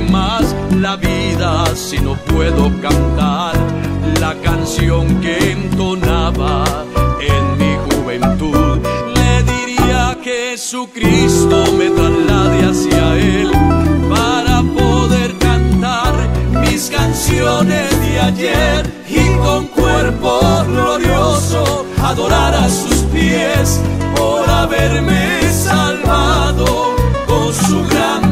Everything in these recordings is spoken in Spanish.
más la vida si no puedo cantar la canción que entonaba en mi juventud? Le diría a Jesucristo me traslade hacia Él para poder cantar mis canciones de ayer y con cuerpo glorioso adorar a sus pies por haberme salvado con su gran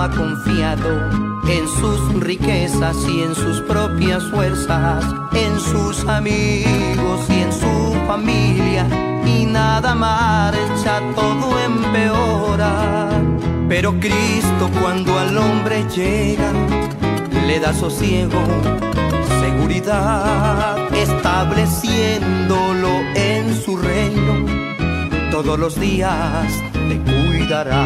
ha confiado en sus riquezas y en sus propias fuerzas, en sus amigos y en su familia. Y nada marcha, todo empeora. Pero Cristo cuando al hombre llega, le da sosiego, seguridad, estableciéndolo en su reino. Todos los días te cuidará.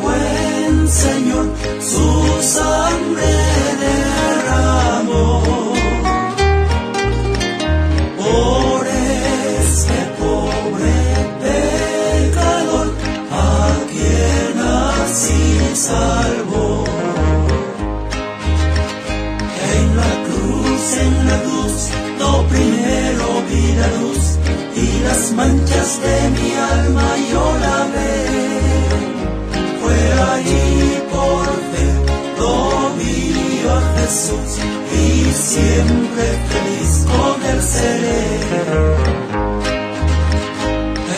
Buen Señor su sangre derramó. Por este pobre pecador a quien así salvó. En la cruz, en la cruz, lo primero vi la luz y las manchas de mi alma Y siempre feliz con él seré.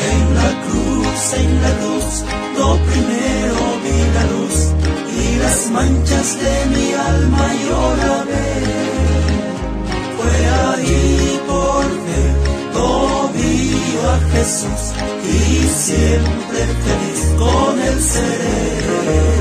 En la cruz, en la cruz, lo primero vi la luz y las manchas de mi alma yo la ve. Fue ahí por fe, lo vi a Jesús y siempre feliz con él seré.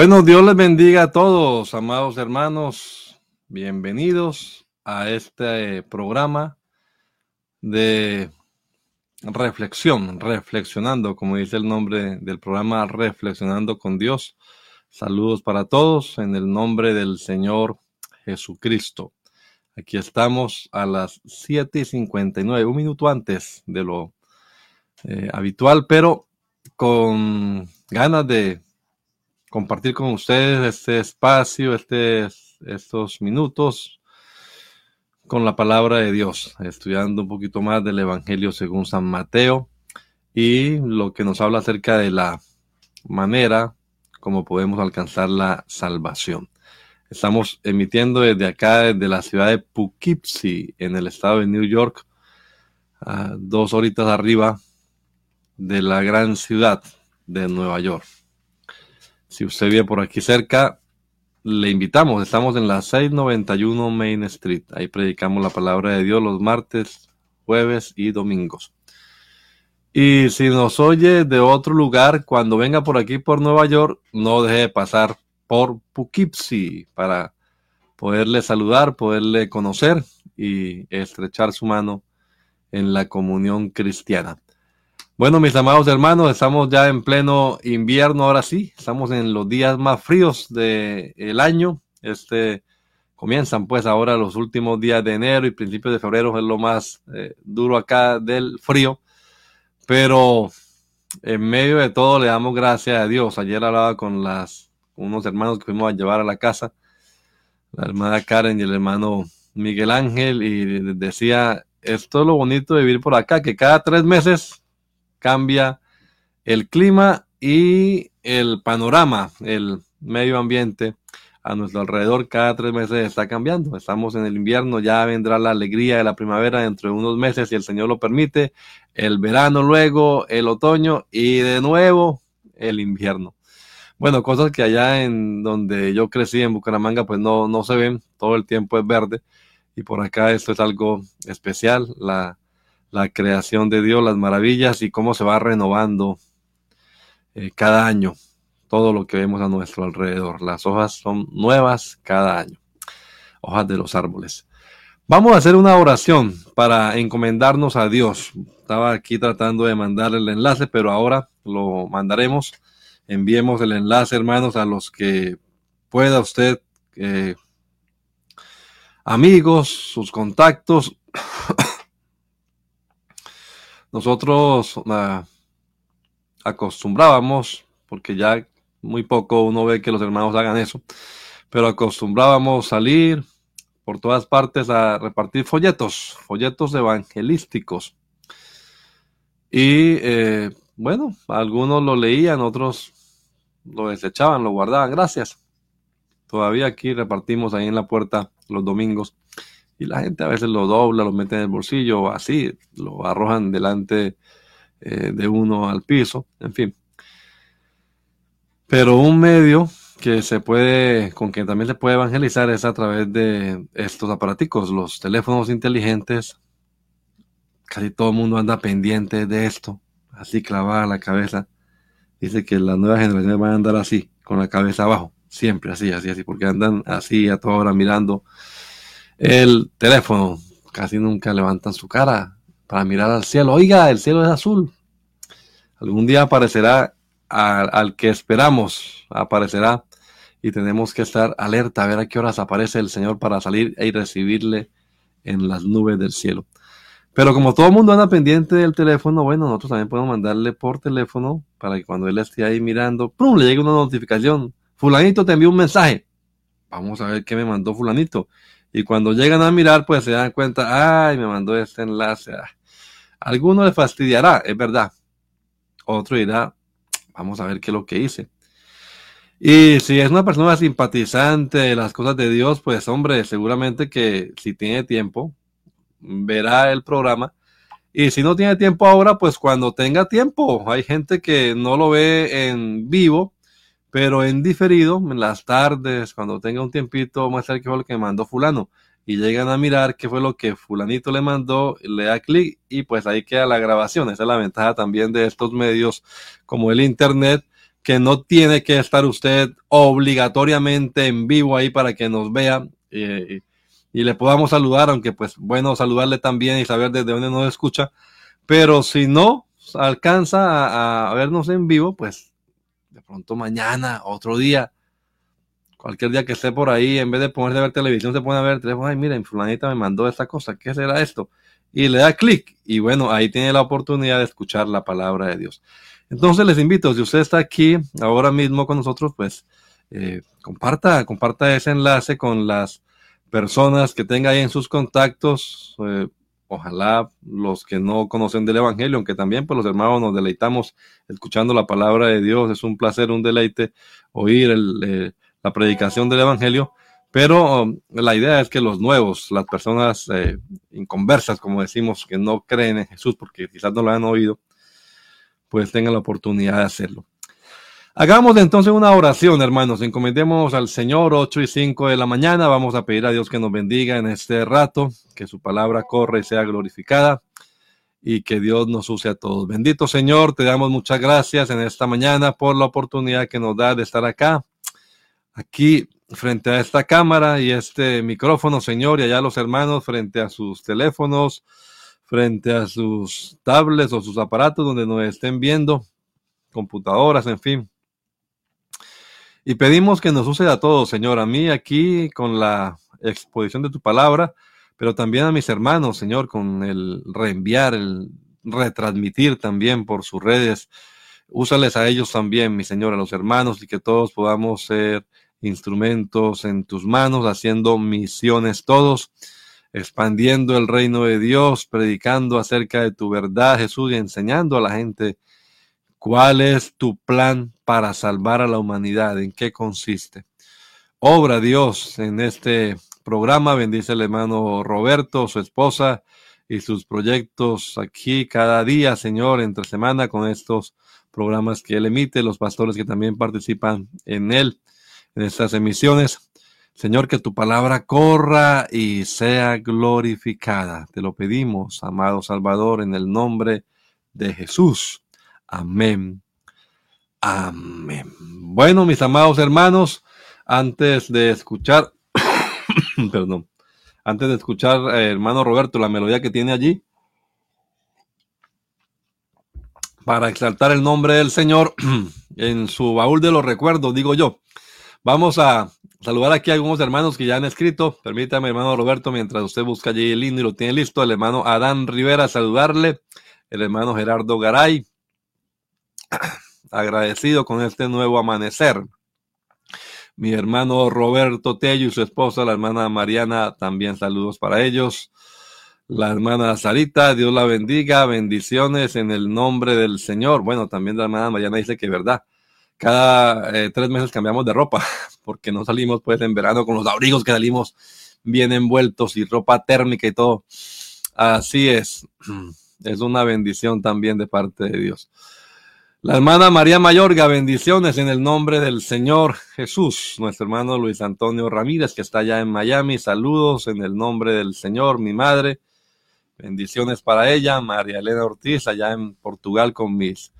Bueno, Dios les bendiga a todos, amados hermanos. Bienvenidos a este programa de reflexión, reflexionando, como dice el nombre del programa, reflexionando con Dios. Saludos para todos en el nombre del Señor Jesucristo. Aquí estamos a las 7 y 59, un minuto antes de lo eh, habitual, pero con ganas de compartir con ustedes este espacio, este, estos minutos con la palabra de Dios, estudiando un poquito más del Evangelio según San Mateo y lo que nos habla acerca de la manera como podemos alcanzar la salvación. Estamos emitiendo desde acá, desde la ciudad de Poughkeepsie, en el estado de New York, dos horitas arriba de la gran ciudad de Nueva York. Si usted vive por aquí cerca, le invitamos. Estamos en la 691 Main Street. Ahí predicamos la palabra de Dios los martes, jueves y domingos. Y si nos oye de otro lugar, cuando venga por aquí por Nueva York, no deje de pasar por Poughkeepsie para poderle saludar, poderle conocer y estrechar su mano en la comunión cristiana. Bueno, mis amados hermanos, estamos ya en pleno invierno, ahora sí, estamos en los días más fríos del año. Este comienzan pues ahora los últimos días de enero y principios de febrero es lo más eh, duro acá del frío. Pero en medio de todo le damos gracias a Dios. Ayer hablaba con las unos hermanos que fuimos a llevar a la casa, la hermana Karen y el hermano Miguel Ángel, y decía, esto es lo bonito de vivir por acá, que cada tres meses cambia el clima y el panorama, el medio ambiente a nuestro alrededor cada tres meses está cambiando. Estamos en el invierno, ya vendrá la alegría de la primavera dentro de unos meses, si el Señor lo permite, el verano luego, el otoño y de nuevo el invierno. Bueno, cosas que allá en donde yo crecí en Bucaramanga pues no, no se ven, todo el tiempo es verde y por acá esto es algo especial, la, la creación de Dios, las maravillas y cómo se va renovando eh, cada año todo lo que vemos a nuestro alrededor. Las hojas son nuevas cada año, hojas de los árboles. Vamos a hacer una oración para encomendarnos a Dios. Estaba aquí tratando de mandar el enlace, pero ahora lo mandaremos. Enviemos el enlace, hermanos, a los que pueda usted, eh, amigos, sus contactos, nosotros ah, acostumbrábamos, porque ya muy poco uno ve que los hermanos hagan eso, pero acostumbrábamos salir por todas partes a repartir folletos, folletos evangelísticos. Y eh, bueno, algunos lo leían, otros lo desechaban, lo guardaban. Gracias. Todavía aquí repartimos ahí en la puerta los domingos y la gente a veces lo dobla, lo mete en el bolsillo, así, lo arrojan delante eh, de uno al piso, en fin. Pero un medio que se puede, con que también se puede evangelizar es a través de estos aparaticos, los teléfonos inteligentes. Casi todo el mundo anda pendiente de esto, así clavada la cabeza. Dice que las nuevas generaciones van a andar así, con la cabeza abajo, siempre así, así, así, porque andan así a toda hora mirando el teléfono. Casi nunca levantan su cara para mirar al cielo. Oiga, el cielo es azul. Algún día aparecerá al que esperamos, aparecerá y tenemos que estar alerta a ver a qué horas aparece el Señor para salir y recibirle en las nubes del cielo. Pero como todo el mundo anda pendiente del teléfono, bueno, nosotros también podemos mandarle por teléfono para que cuando él esté ahí mirando, ¡pum! le llegue una notificación. Fulanito te envió un mensaje. Vamos a ver qué me mandó fulanito. Y cuando llegan a mirar, pues se dan cuenta, ay, me mandó este enlace. Ah". Alguno le fastidiará, es verdad. Otro dirá, vamos a ver qué es lo que hice. Y si es una persona simpatizante de las cosas de Dios, pues hombre, seguramente que si tiene tiempo, verá el programa. Y si no tiene tiempo ahora, pues cuando tenga tiempo. Hay gente que no lo ve en vivo pero en diferido, en las tardes, cuando tenga un tiempito, vamos a ver qué fue lo que mandó fulano. Y llegan a mirar qué fue lo que fulanito le mandó, le da clic y pues ahí queda la grabación. Esa es la ventaja también de estos medios como el Internet, que no tiene que estar usted obligatoriamente en vivo ahí para que nos vea eh, y le podamos saludar, aunque pues bueno, saludarle también y saber desde dónde nos escucha. Pero si no alcanza a, vernos en vivo, pues pronto mañana, otro día, cualquier día que esté por ahí, en vez de ponerse a ver televisión, se pone a ver el teléfono, ay, miren, fulanita me mandó esta cosa, ¿qué será esto? Y le da clic y bueno, ahí tiene la oportunidad de escuchar la palabra de Dios. Entonces les invito, si usted está aquí ahora mismo con nosotros, pues eh, comparta, comparta ese enlace con las personas que tenga ahí en sus contactos. Eh, ojalá los que no conocen del Evangelio, aunque también pues los hermanos nos deleitamos escuchando la palabra de Dios, es un placer, un deleite oír eh, la predicación del Evangelio, pero um, la idea es que los nuevos, las personas inconversas, como decimos, que no creen en Jesús porque quizás no lo han oído, pues tengan la oportunidad de hacerlo. Hagamos entonces una oración, hermanos. Encomendemos al Señor 8 y 5 de la mañana. Vamos a pedir a Dios que nos bendiga en este rato, que su palabra corra y sea glorificada y que Dios nos use a todos. Bendito Señor, te damos muchas gracias en esta mañana por la oportunidad que nos da de estar acá, aquí frente a esta cámara y este micrófono, Señor, y allá los hermanos frente a sus teléfonos, frente a sus tablets o sus aparatos donde nos estén viendo, computadoras, en fin. Y pedimos que nos use a todos, Señor, a mí aquí con la exposición de tu palabra, pero también a mis hermanos, Señor, con el reenviar, el retransmitir también por sus redes. Úsales a ellos también, mi Señor, a los hermanos, y que todos podamos ser instrumentos en tus manos, haciendo misiones todos expandiendo el reino de Dios, predicando acerca de tu verdad, Jesús, y enseñando a la gente cuál es tu plan para salvar a la humanidad, en qué consiste. Obra Dios en este programa, bendice el hermano Roberto, su esposa y sus proyectos aquí cada día, Señor, entre semana con estos programas que él emite, los pastores que también participan en él, en estas emisiones. Señor, que tu palabra corra y sea glorificada. Te lo pedimos, amado Salvador, en el nombre de Jesús. Amén. Amén. Bueno, mis amados hermanos, antes de escuchar, perdón, antes de escuchar, eh, hermano Roberto, la melodía que tiene allí, para exaltar el nombre del Señor en su baúl de los recuerdos, digo yo. Vamos a saludar aquí a algunos hermanos que ya han escrito. Permítame, hermano Roberto, mientras usted busca allí el lindo y lo tiene listo, el hermano Adán Rivera, saludarle. El hermano Gerardo Garay, agradecido con este nuevo amanecer. Mi hermano Roberto Tello y su esposa, la hermana Mariana, también saludos para ellos. La hermana Sarita, Dios la bendiga, bendiciones en el nombre del Señor. Bueno, también la hermana Mariana dice que verdad cada eh, tres meses cambiamos de ropa, porque no salimos pues en verano con los abrigos que salimos bien envueltos y ropa térmica y todo. Así es, es una bendición también de parte de Dios. La hermana María Mayorga, bendiciones en el nombre del Señor Jesús. Nuestro hermano Luis Antonio Ramírez, que está allá en Miami, saludos en el nombre del Señor, mi madre. Bendiciones para ella, María Elena Ortiz, allá en Portugal con mis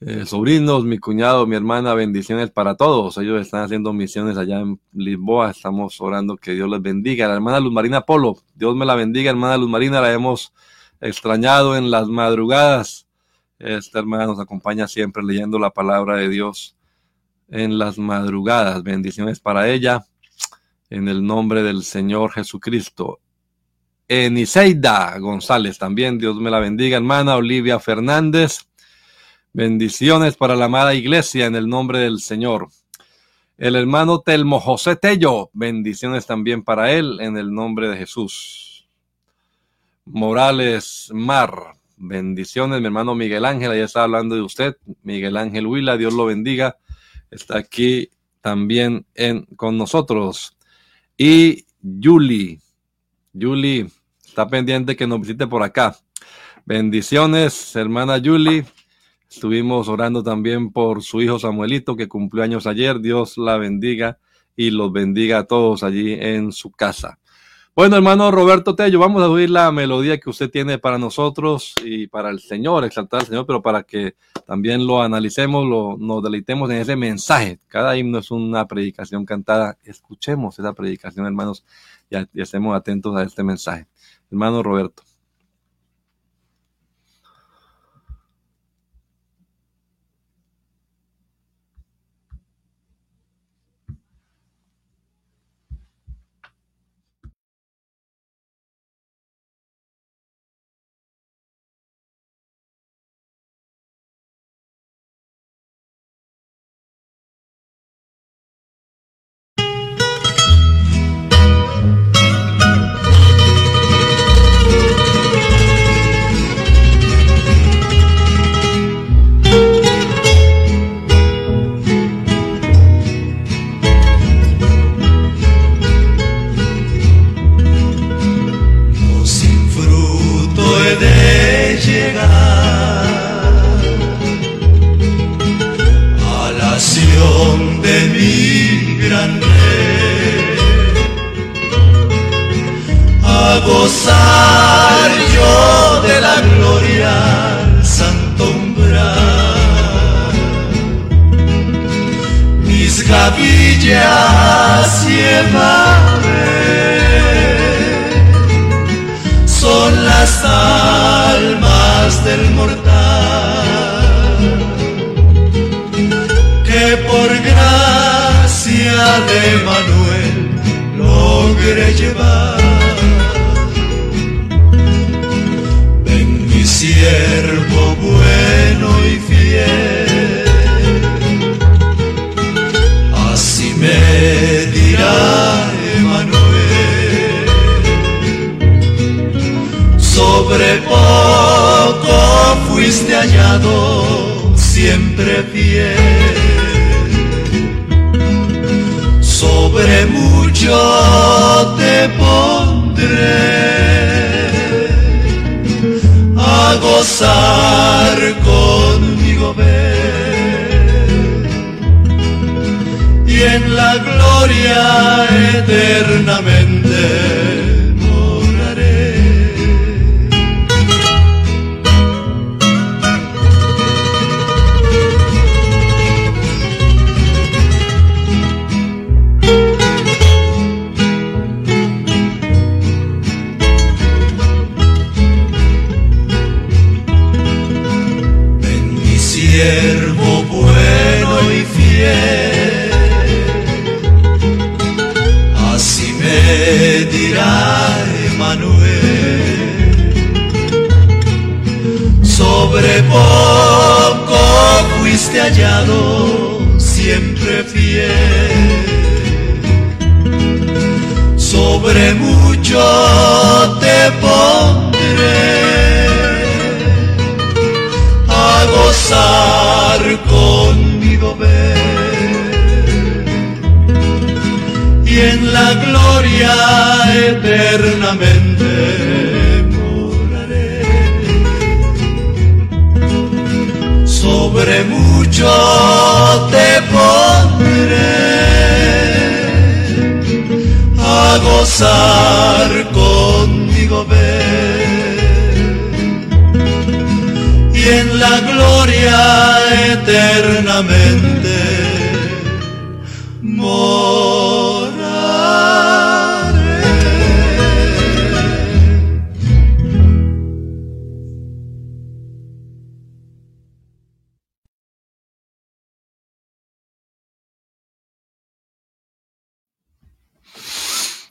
eh, sobrinos, mi cuñado, mi hermana, bendiciones para todos. Ellos están haciendo misiones allá en Lisboa. Estamos orando que Dios les bendiga. La hermana Luz Marina Polo, Dios me la bendiga, hermana Luz Marina, la hemos extrañado en las madrugadas. Esta hermana nos acompaña siempre leyendo la palabra de Dios en las madrugadas. Bendiciones para ella en el nombre del Señor Jesucristo. Eniseida González también, Dios me la bendiga, hermana Olivia Fernández. Bendiciones para la amada iglesia en el nombre del Señor. El hermano Telmo José Tello, bendiciones también para él en el nombre de Jesús. Morales Mar, bendiciones, mi hermano Miguel Ángel, ahí está hablando de usted. Miguel Ángel Huila, Dios lo bendiga. Está aquí también en, con nosotros. Y Yuli, Yuli, está pendiente que nos visite por acá. Bendiciones, hermana Yuli. Estuvimos orando también por su hijo Samuelito, que cumplió años ayer. Dios la bendiga y los bendiga a todos allí en su casa. Bueno, hermano Roberto Tello, vamos a oír la melodía que usted tiene para nosotros y para el Señor, exaltar al Señor, pero para que también lo analicemos, lo, nos deleitemos en ese mensaje. Cada himno es una predicación cantada. Escuchemos esa predicación, hermanos, y, y estemos atentos a este mensaje. Hermano Roberto. Sobre poco fuiste hallado, siempre fiel. Sobre mucho te pondré a gozar conmigo, ven. Y en la gloria eternamente callado, siempre fiel. Sobre mucho te pondré a gozar conmigo, ven. Y en la gloria eternamente yo te pondré a gozar conmigo. Y en la gloria eternamente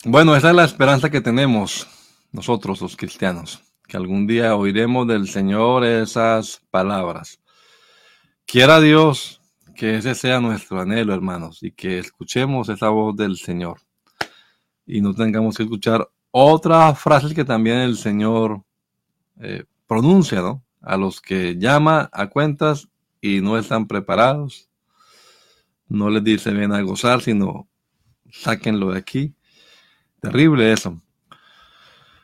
Bueno, esa es la esperanza que tenemos nosotros los cristianos, que algún día oiremos del Señor esas palabras. Quiera Dios que ese sea nuestro anhelo, hermanos, y que escuchemos esa voz del Señor y no tengamos que escuchar otras frases que también el Señor eh, pronuncia, ¿no? A los que llama a cuentas y no están preparados, no les dice bien a gozar, sino sáquenlo de aquí Terrible eso.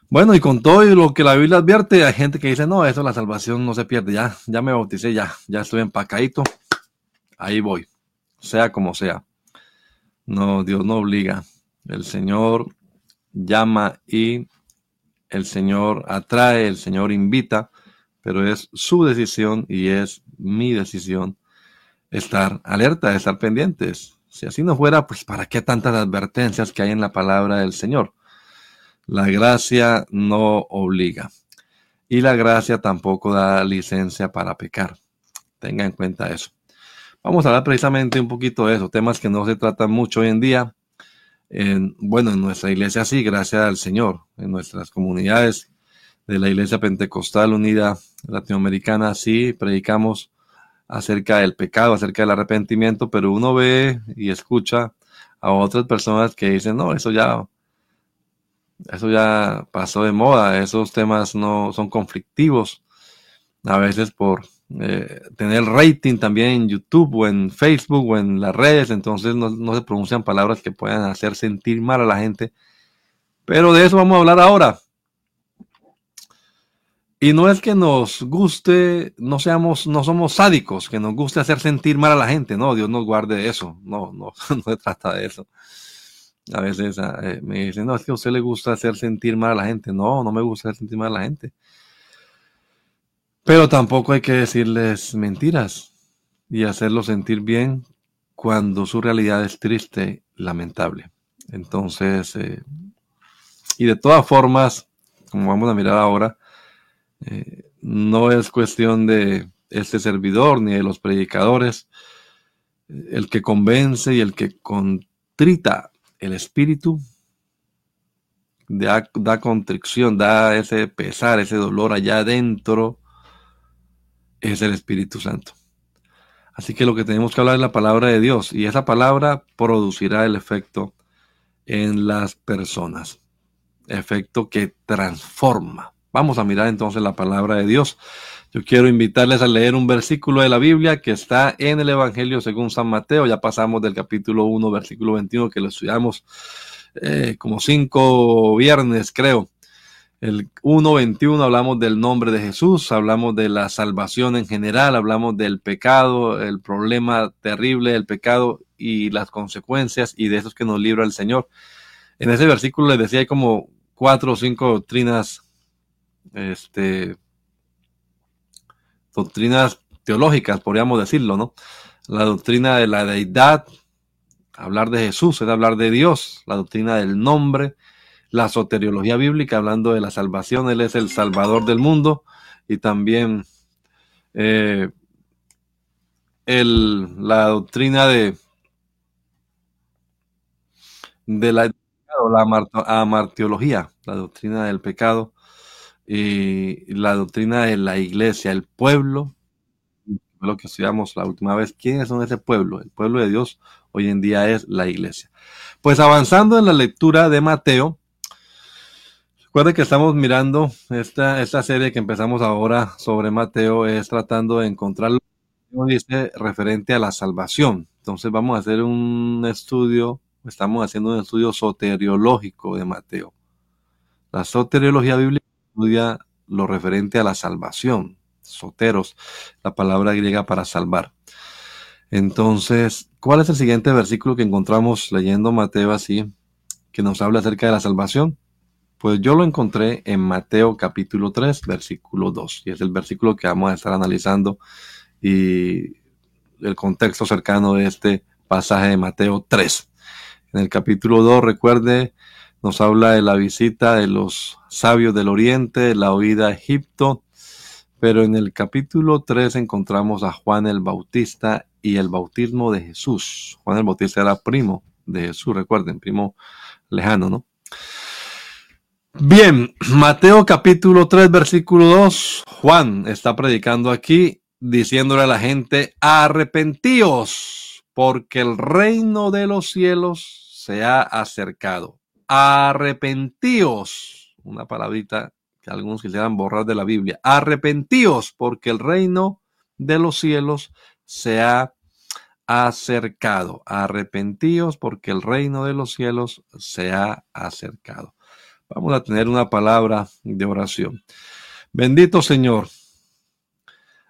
Bueno, y con todo lo que la Biblia advierte, hay gente que dice, no, eso la salvación no se pierde, ya, ya me bauticé, ya, ya estoy empacadito, ahí voy, sea como sea. No, Dios no obliga. El Señor llama y el Señor atrae, el Señor invita, pero es su decisión y es mi decisión estar alerta, estar pendientes. Si así no fuera, pues ¿para qué tantas advertencias que hay en la palabra del Señor? La gracia no obliga y la gracia tampoco da licencia para pecar. Tenga en cuenta eso. Vamos a hablar precisamente un poquito de eso, temas que no se tratan mucho hoy en día. En, bueno, en nuestra iglesia sí, gracias al Señor. En nuestras comunidades de la Iglesia Pentecostal Unida Latinoamericana sí predicamos acerca del pecado, acerca del arrepentimiento, pero uno ve y escucha a otras personas que dicen, no, eso ya, eso ya pasó de moda, esos temas no son conflictivos, a veces por eh, tener rating también en YouTube o en Facebook o en las redes, entonces no, se pronuncian palabras que puedan hacer sentir mal a la gente. Pero de eso vamos a hablar ahora. Y no es que nos guste, no seamos, no somos sádicos, que nos guste hacer sentir mal a la gente, no, Dios nos guarde eso, no, no, no se trata de eso. A veces ah, eh, me dicen, no, es que a usted le gusta hacer sentir mal a la gente, no, no me gusta hacer sentir mal a la gente. Pero tampoco hay que decirles mentiras y hacerlos sentir bien cuando su realidad es triste, lamentable. Entonces, eh, y de todas formas, como vamos a mirar ahora, eh, no es cuestión de este servidor ni de los predicadores. El que convence y el que contrita el espíritu da, da contrición, da ese pesar, ese dolor allá adentro es el Espíritu Santo. Así que lo que tenemos que hablar es la palabra de Dios y esa palabra producirá el efecto en las personas, efecto que transforma. Vamos a mirar entonces la palabra de Dios. Yo quiero invitarles a leer un versículo de la Biblia que está en el Evangelio según San Mateo. Ya pasamos del capítulo 1, versículo 21, que lo estudiamos eh, como cinco viernes, creo. El 1.21 hablamos del nombre de Jesús, hablamos de la salvación en general, hablamos del pecado, el problema terrible del pecado y las consecuencias y de esos que nos libra el Señor. En ese versículo les decía hay como cuatro o cinco doctrinas, este, doctrinas teológicas, podríamos decirlo, ¿no? La doctrina de la deidad, hablar de Jesús es hablar de Dios, la doctrina del nombre, la soteriología bíblica, hablando de la salvación, Él es el Salvador del mundo, y también eh, la doctrina de, de la, la amarteología, la doctrina del pecado, y la doctrina de la iglesia, el pueblo, lo que estudiamos la última vez, ¿quiénes son ese pueblo? El pueblo de Dios hoy en día es la iglesia. Pues avanzando en la lectura de Mateo, Recuerden que estamos mirando esta, esta serie que empezamos ahora sobre Mateo, es tratando de encontrar lo que dice referente a la salvación. Entonces vamos a hacer un estudio, estamos haciendo un estudio soteriológico de Mateo. La soteriología bíblica estudia lo referente a la salvación. Soteros, la palabra griega para salvar. Entonces, ¿cuál es el siguiente versículo que encontramos leyendo Mateo así, que nos habla acerca de la salvación? Pues yo lo encontré en Mateo capítulo 3, versículo 2, y es el versículo que vamos a estar analizando y el contexto cercano de este pasaje de Mateo 3. En el capítulo 2, recuerde, nos habla de la visita de los sabios del oriente, la huida a Egipto, pero en el capítulo 3 encontramos a Juan el Bautista y el bautismo de Jesús. Juan el Bautista era primo de Jesús, recuerden, primo lejano, ¿no? Bien, Mateo capítulo 3, versículo 2. Juan está predicando aquí diciéndole a la gente, arrepentíos, porque el reino de los cielos se ha acercado. Arrepentíos, una palabrita que algunos quisieran borrar de la Biblia. Arrepentíos, porque el reino de los cielos se ha acercado. Arrepentíos, porque el reino de los cielos se ha acercado. Vamos a tener una palabra de oración. Bendito Señor.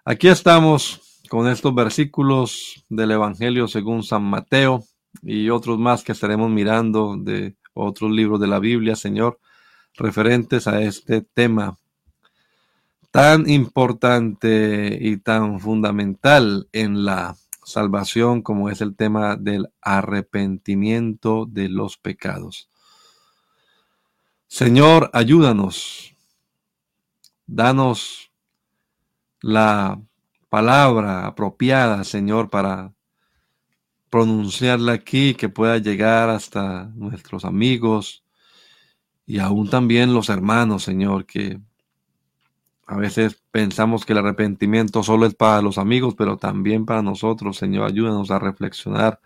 Aquí estamos con estos versículos del Evangelio según San Mateo y otros más que estaremos mirando de otros libros de la Biblia, Señor, referentes a este tema tan importante y tan fundamental en la salvación como es el tema del arrepentimiento de los pecados. Señor, ayúdanos, danos la palabra apropiada, Señor, para pronunciarla aquí, que pueda llegar hasta nuestros amigos y aún también los hermanos, Señor, que a veces pensamos que el arrepentimiento solo es para los amigos, pero también para nosotros, Señor. Ayúdanos a reflexionar,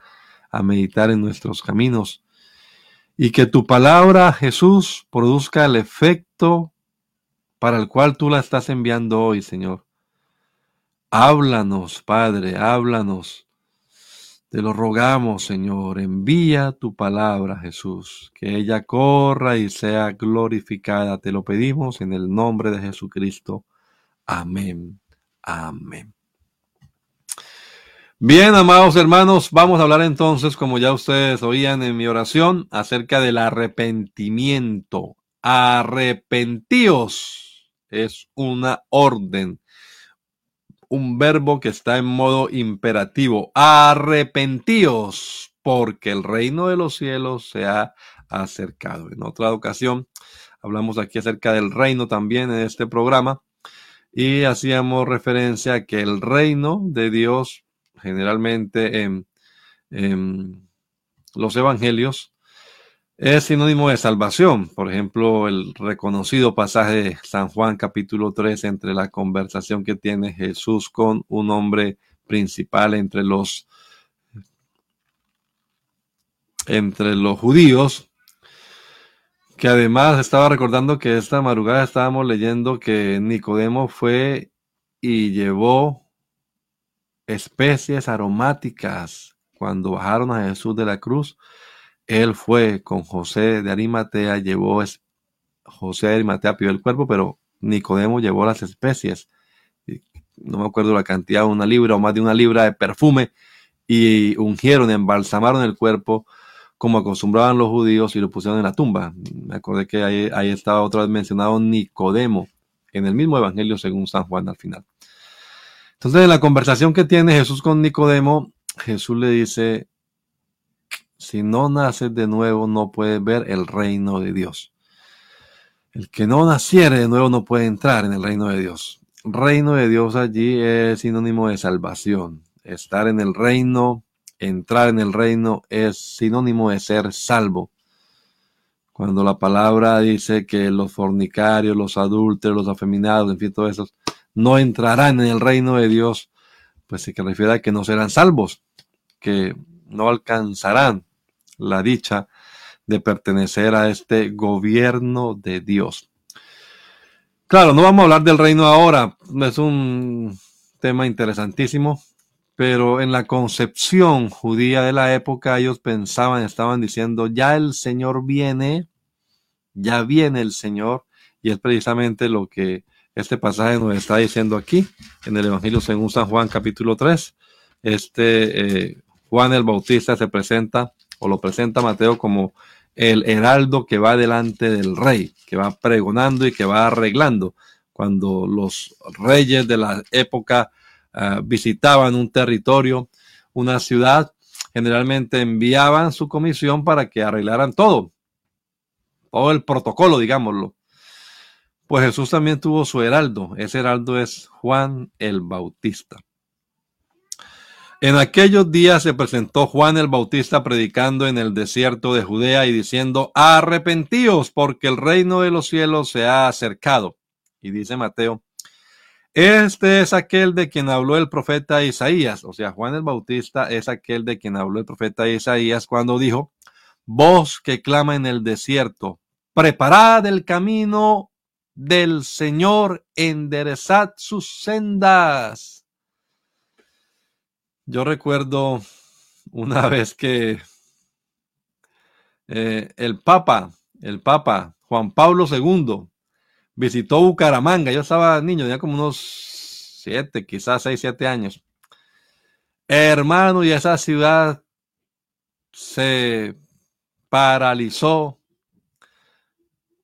a meditar en nuestros caminos. Y que tu palabra, Jesús, produzca el efecto para el cual tú la estás enviando hoy, Señor. Háblanos, Padre, háblanos. Te lo rogamos, Señor, envía tu palabra, Jesús, que ella corra y sea glorificada. Te lo pedimos en el nombre de Jesucristo. Amén. Amén. Bien, amados hermanos, vamos a hablar entonces, como ya ustedes oían en mi oración, acerca del arrepentimiento. Arrepentíos es una orden un verbo que está en modo imperativo. Arrepentíos, porque el reino de los cielos se ha acercado. En otra ocasión hablamos aquí acerca del reino también en este programa y hacíamos referencia a que el reino de Dios generalmente en, en los evangelios es sinónimo de salvación. Por ejemplo, el reconocido pasaje de San Juan capítulo 3 entre la conversación que tiene Jesús con un hombre principal entre los entre los judíos, que además estaba recordando que esta madrugada estábamos leyendo que Nicodemo fue y llevó especies aromáticas cuando bajaron a Jesús de la cruz él fue con José de Arimatea, llevó, José de Arimatea pidió el cuerpo, pero Nicodemo llevó las especies. No me acuerdo la cantidad, una libra o más de una libra de perfume, y ungieron, embalsamaron el cuerpo como acostumbraban los judíos y lo pusieron en la tumba. Me acordé que ahí, ahí estaba otra vez mencionado Nicodemo en el mismo evangelio según San Juan al final. Entonces, en la conversación que tiene Jesús con Nicodemo, Jesús le dice, si no naces de nuevo, no puedes ver el reino de Dios. El que no naciere de nuevo no puede entrar en el reino de Dios. Reino de Dios allí es sinónimo de salvación. Estar en el reino, entrar en el reino es sinónimo de ser salvo. Cuando la palabra dice que los fornicarios, los adúlteros, los afeminados, en fin, todos esos, no entrarán en el reino de Dios, pues se refiere a que no serán salvos, que no alcanzarán la dicha de pertenecer a este gobierno de Dios. Claro, no vamos a hablar del reino ahora, es un tema interesantísimo, pero en la concepción judía de la época ellos pensaban, estaban diciendo, ya el Señor viene, ya viene el Señor, y es precisamente lo que este pasaje nos está diciendo aquí en el Evangelio según San Juan capítulo 3. Este eh, Juan el Bautista se presenta o lo presenta Mateo como el heraldo que va delante del rey, que va pregonando y que va arreglando. Cuando los reyes de la época ah, visitaban un territorio, una ciudad, generalmente enviaban su comisión para que arreglaran todo, todo el protocolo, digámoslo. Pues Jesús también tuvo su heraldo. Ese heraldo es Juan el Bautista. En aquellos días se presentó Juan el Bautista predicando en el desierto de Judea y diciendo, arrepentíos porque el reino de los cielos se ha acercado. Y dice Mateo, este es aquel de quien habló el profeta Isaías. O sea, Juan el Bautista es aquel de quien habló el profeta Isaías cuando dijo, voz que clama en el desierto, preparad el camino del Señor, enderezad sus sendas. Yo recuerdo una vez que eh, el Papa, el Papa Juan Pablo II, visitó Bucaramanga. Yo estaba niño, tenía como unos siete, quizás seis, siete años. Hermano, y esa ciudad se paralizó,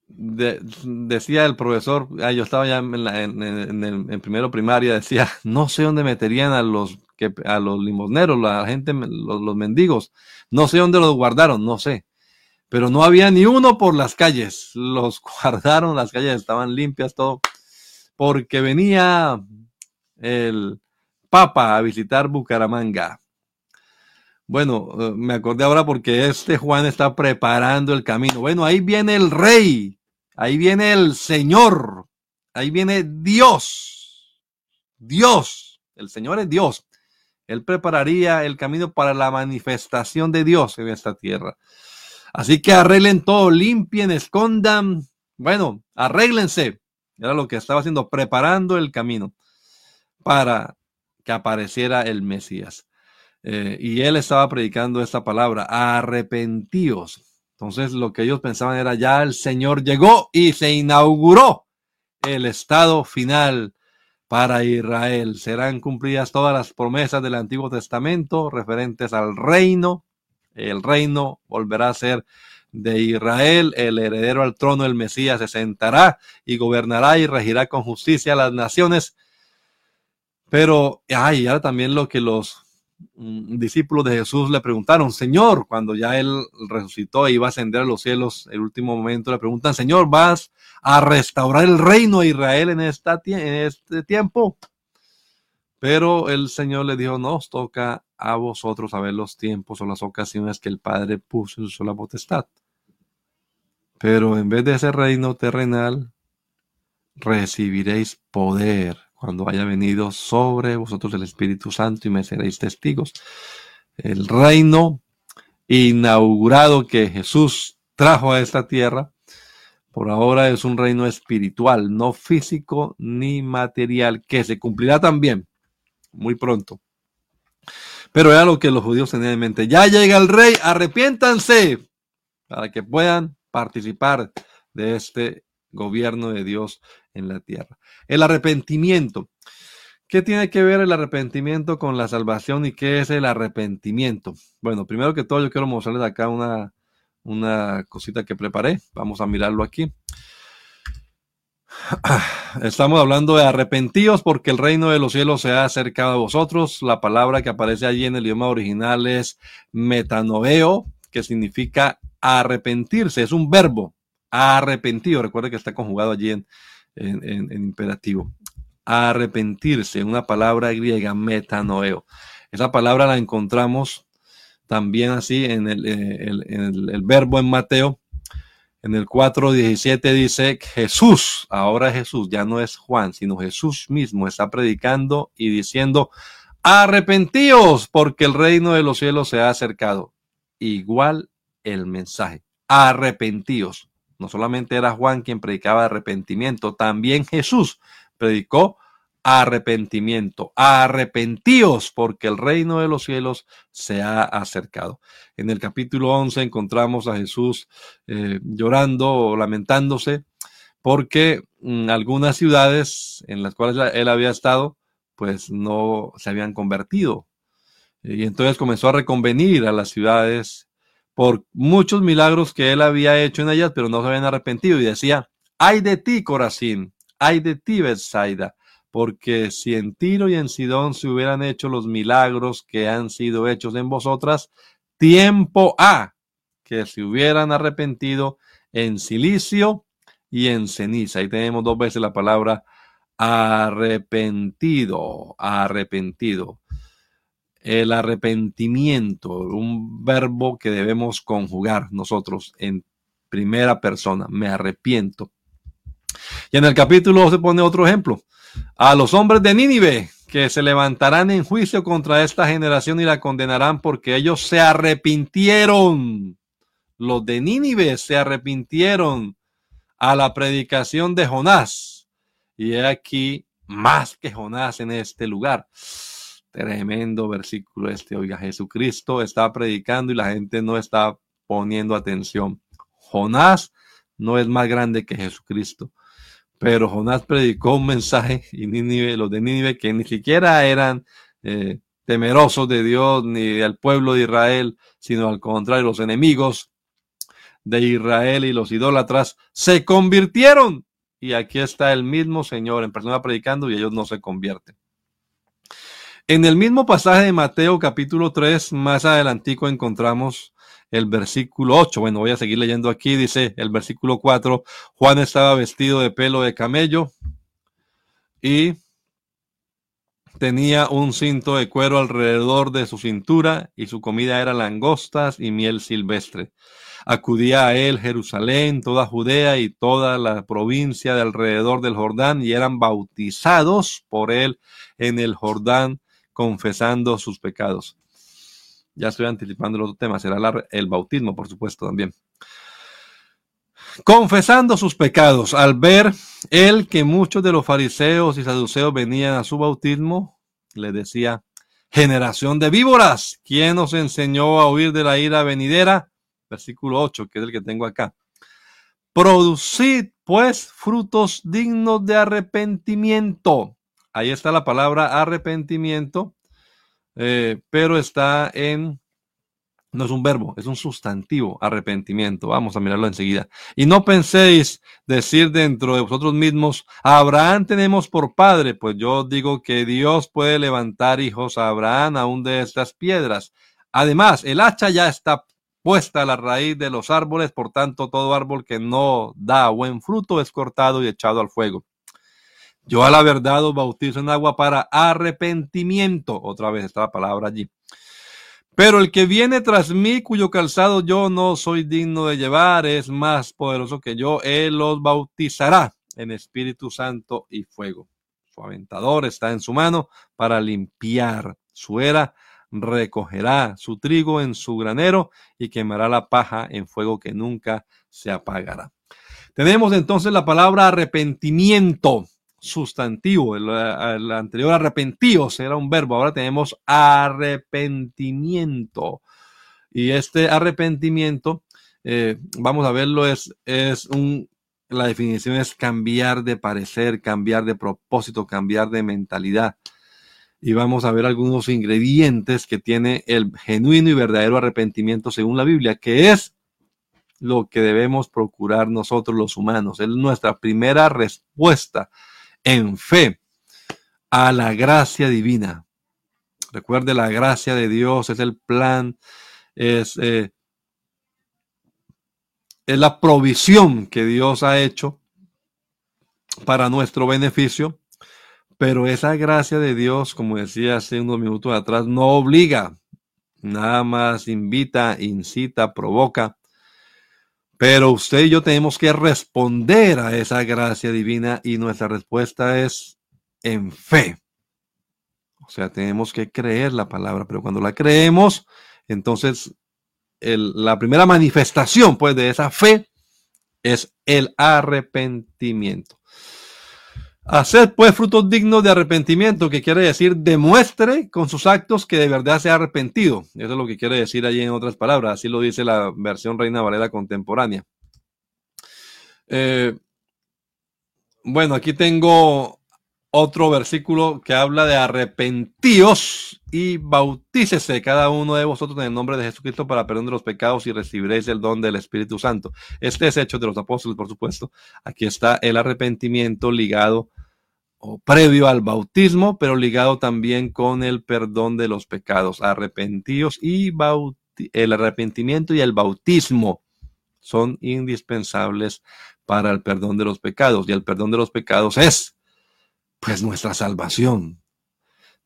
decía el profesor, ah, yo estaba ya en, en, primero primaria, decía, no sé dónde meterían a los, que, a los limosneros, la gente, los, los mendigos, no sé dónde los guardaron, no sé pero no había ni uno por las calles. Los guardaron, las calles estaban limpias, todo, porque venía el Papa a visitar Bucaramanga. Bueno, eh, me acordé ahora porque este Juan está preparando el camino. Bueno, ahí viene el rey, ahí viene el Señor, ahí viene Dios. Dios, el Señor es Dios. Él prepararía el camino para la manifestación de Dios en esta tierra. Así que arreglen todo, limpien, escondan. Bueno, arréglense. Era lo que estaba haciendo, preparando el camino para que apareciera el Mesías. Eh, y él estaba predicando esta palabra, arrepentíos. Entonces lo que ellos pensaban era ya el Señor llegó y se inauguró el estado final para Israel. Serán cumplidas todas las promesas del Antiguo Testamento referentes al reino. El reino volverá a ser de Israel, el heredero al trono, el Mesías, se sentará y gobernará y regirá con justicia a las naciones. Pero, ay, ahora también lo que los discípulos de Jesús le preguntaron, Señor, cuando ya él resucitó e iba a ascender a los cielos, el último momento le preguntan, Señor, ¿vas a restaurar el reino de Israel en, este tiempo? Pero el Señor le dijo, no toca a vosotros saber los tiempos o las ocasiones que el Padre puso en su sola potestad. Pero en vez de ese reino terrenal, recibiréis poder cuando haya venido sobre vosotros el Espíritu Santo y me seréis testigos. El reino inaugurado que Jesús trajo a esta tierra, por ahora es un reino espiritual, no físico ni material, que se cumplirá también muy pronto. Pero era lo que los judíos tenían en mente. Ya llega el rey, arrepiéntanse para que puedan participar de este gobierno de Dios en la tierra. El arrepentimiento. ¿Qué tiene que ver el arrepentimiento con la salvación y qué es el arrepentimiento? Bueno, primero que todo yo quiero mostrarles acá una, una cosita que preparé. Vamos a mirarlo aquí. Estamos hablando de arrepentidos porque el reino de los cielos se ha acercado a vosotros. La palabra que aparece allí en el idioma original es metanoeo, que significa arrepentirse. Es un verbo, arrepentido. Recuerde que está conjugado allí en, en, imperativo. Arrepentirse, una palabra griega, metanoeo. Esa palabra la encontramos también así en el, eh, el, verbo en Mateo. En el 4.17 dice Jesús, ahora Jesús, ya no es Juan, sino Jesús mismo está predicando y diciendo, arrepentíos porque el reino de los cielos se ha acercado. Igual el mensaje, arrepentíos. No solamente era Juan quien predicaba arrepentimiento, también Jesús predicó arrepentimiento. Arrepentíos porque el reino de los cielos se ha acercado. En el capítulo 11 encontramos a Jesús eh, llorando o lamentándose porque mm, algunas ciudades en las cuales él había estado pues no se habían convertido. Y entonces comenzó a reconvenir a las ciudades por muchos milagros que él había hecho en ellas, pero no se habían arrepentido. Y decía, ay de ti, Corazín, ay de ti, Bethsaida, porque si en Tiro y en Sidón se hubieran hecho los milagros que han sido hechos en vosotras, tiempo ha que se hubieran arrepentido en silicio y en ceniza. Ahí tenemos dos veces la palabra arrepentido, arrepentido el arrepentimiento, un verbo que debemos conjugar nosotros en primera persona, me arrepiento. Y en el capítulo se pone otro ejemplo. A los hombres de Nínive, que se levantarán en juicio contra esta generación y la condenarán porque ellos se arrepintieron. Los de Nínive se arrepintieron a la predicación de Jonás. Y aquí más que Jonás en este lugar. Tremendo versículo este, oiga, Jesucristo está predicando y la gente no está poniendo atención. Jonás no es más grande que Jesucristo, pero Jonás predicó un mensaje y Nínive, los de Nínive que ni siquiera eran eh, temerosos de Dios ni del pueblo de Israel, sino al contrario, los enemigos de Israel y los idólatras se convirtieron. Y aquí está el mismo Señor en persona predicando y ellos no se convierten. En el mismo pasaje de Mateo capítulo 3, más adelantico encontramos el versículo 8. Bueno, voy a seguir leyendo aquí. Dice el versículo 4, Juan estaba vestido de pelo de camello y tenía un cinto de cuero alrededor de su cintura y su comida era langostas y miel silvestre. Acudía a él Jerusalén, toda Judea y toda la provincia de alrededor del Jordán y eran bautizados por él en el Jordán confesando sus pecados. Ya estoy anticipando el otro tema, será el bautismo, por supuesto, también. Confesando sus pecados, al ver él que muchos de los fariseos y saduceos venían a su bautismo, le decía, generación de víboras, ¿quién os enseñó a huir de la ira venidera? Versículo 8, que es el que tengo acá. Producid pues frutos dignos de arrepentimiento Ahí está la palabra arrepentimiento, eh, pero está en, no es un verbo, es un sustantivo, arrepentimiento. Vamos a mirarlo enseguida. Y no penséis decir dentro de vosotros mismos, Abraham tenemos por padre, pues yo digo que Dios puede levantar hijos a Abraham aún de estas piedras. Además, el hacha ya está puesta a la raíz de los árboles, por tanto todo árbol que no da buen fruto es cortado y echado al fuego. Yo a la verdad os bautizo en agua para arrepentimiento. Otra vez está la palabra allí. Pero el que viene tras mí, cuyo calzado yo no soy digno de llevar, es más poderoso que yo. Él los bautizará en Espíritu Santo y fuego. Su aventador está en su mano para limpiar su era. Recogerá su trigo en su granero y quemará la paja en fuego que nunca se apagará. Tenemos entonces la palabra arrepentimiento sustantivo. El, anterior arrepentíos era un verbo. Ahora tenemos arrepentimiento. Y este arrepentimiento, eh, vamos a verlo, es, es un, la definición es cambiar de parecer, cambiar de propósito, cambiar de mentalidad. Y vamos a ver algunos ingredientes que tiene el genuino y verdadero arrepentimiento según la Biblia, que es lo que debemos procurar nosotros los humanos. Es nuestra primera respuesta en fe a la gracia divina. Recuerde, la gracia de Dios es el plan, es, eh, es la provisión que Dios ha hecho para nuestro beneficio, pero esa gracia de Dios, como decía hace unos minutos atrás, no obliga, nada más invita, incita, provoca pero usted y yo tenemos que responder a esa gracia divina y nuestra respuesta es en fe. O sea, tenemos que creer la palabra, pero cuando la creemos, entonces la primera manifestación pues de esa fe es el arrepentimiento. Hacer pues frutos dignos de arrepentimiento, que quiere decir demuestre con sus actos que de verdad se ha arrepentido. Eso es lo que quiere decir allí en otras palabras. Así lo dice la versión Reina Valera contemporánea. Eh, bueno, aquí tengo otro versículo que habla de arrepentíos y bautícese cada uno de vosotros en el nombre de Jesucristo para perdón de los pecados y recibiréis el don del Espíritu Santo. Este es hecho de los apóstoles, por supuesto. Aquí está el arrepentimiento ligado o previo al bautismo, pero ligado también con el perdón de los pecados. Arrepentíos y el arrepentimiento y el bautismo son indispensables para el perdón de los pecados. Y el perdón de los pecados es pues nuestra salvación.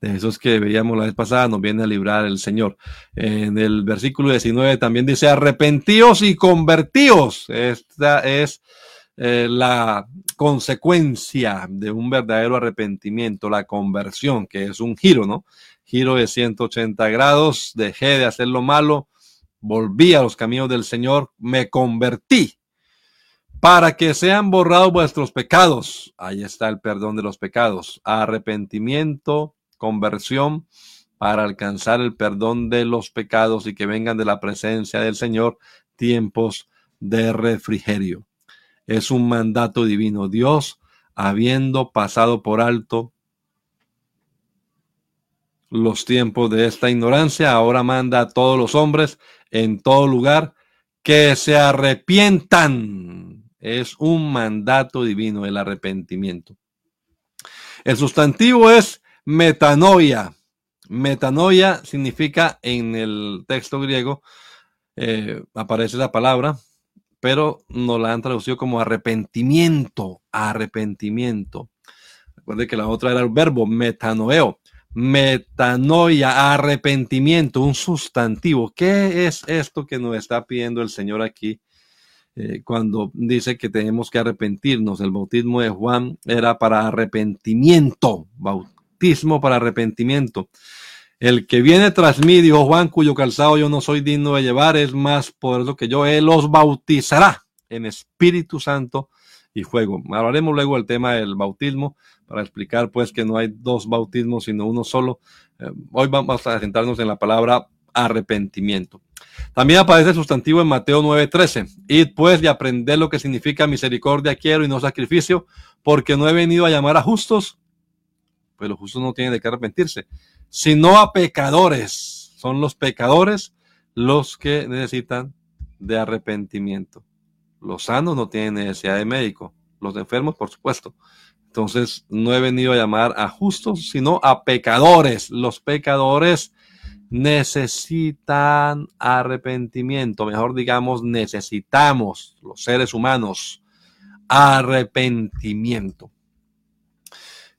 De esos que veíamos la vez pasada nos viene a librar el Señor. En el versículo 19 también dice, arrepentíos y convertíos. Esta es eh, la consecuencia de un verdadero arrepentimiento, la conversión, que es un giro, ¿no? Giro de 180 grados, dejé de hacer lo malo, volví a los caminos del Señor, me convertí para que sean borrados vuestros pecados. Ahí está el perdón de los pecados. Arrepentimiento, conversión, para alcanzar el perdón de los pecados y que vengan de la presencia del Señor tiempos de refrigerio. Es un mandato divino. Dios, habiendo pasado por alto los tiempos de esta ignorancia, ahora manda a todos los hombres en todo lugar que se arrepientan. Es un mandato divino el arrepentimiento. El sustantivo es metanoia. Metanoia significa en el texto griego, eh, aparece la palabra, pero nos la han traducido como arrepentimiento, arrepentimiento. Recuerde que la otra era el verbo metanoeo, metanoia, arrepentimiento, un sustantivo. ¿Qué es esto que nos está pidiendo el Señor aquí eh, cuando dice que tenemos que arrepentirnos? El bautismo de Juan era para arrepentimiento, bautismo para arrepentimiento. El que viene tras mí, dijo Juan, cuyo calzado yo no soy digno de llevar, es más poderoso que yo. Él los bautizará en Espíritu Santo y fuego. Hablaremos luego del tema del bautismo para explicar pues que no hay dos bautismos, sino uno solo. Eh, hoy vamos a centrarnos en la palabra arrepentimiento. También aparece el sustantivo en Mateo 9:13. Id pues y aprender lo que significa misericordia quiero y no sacrificio, porque no he venido a llamar a justos, pues los justos no tienen de qué arrepentirse, sino a pecadores. Son los pecadores los que necesitan de arrepentimiento. Los sanos no tienen necesidad de médico, los enfermos, por supuesto. Entonces, no he venido a llamar a justos, sino a pecadores. Los pecadores necesitan arrepentimiento, mejor digamos, necesitamos, los seres humanos, arrepentimiento.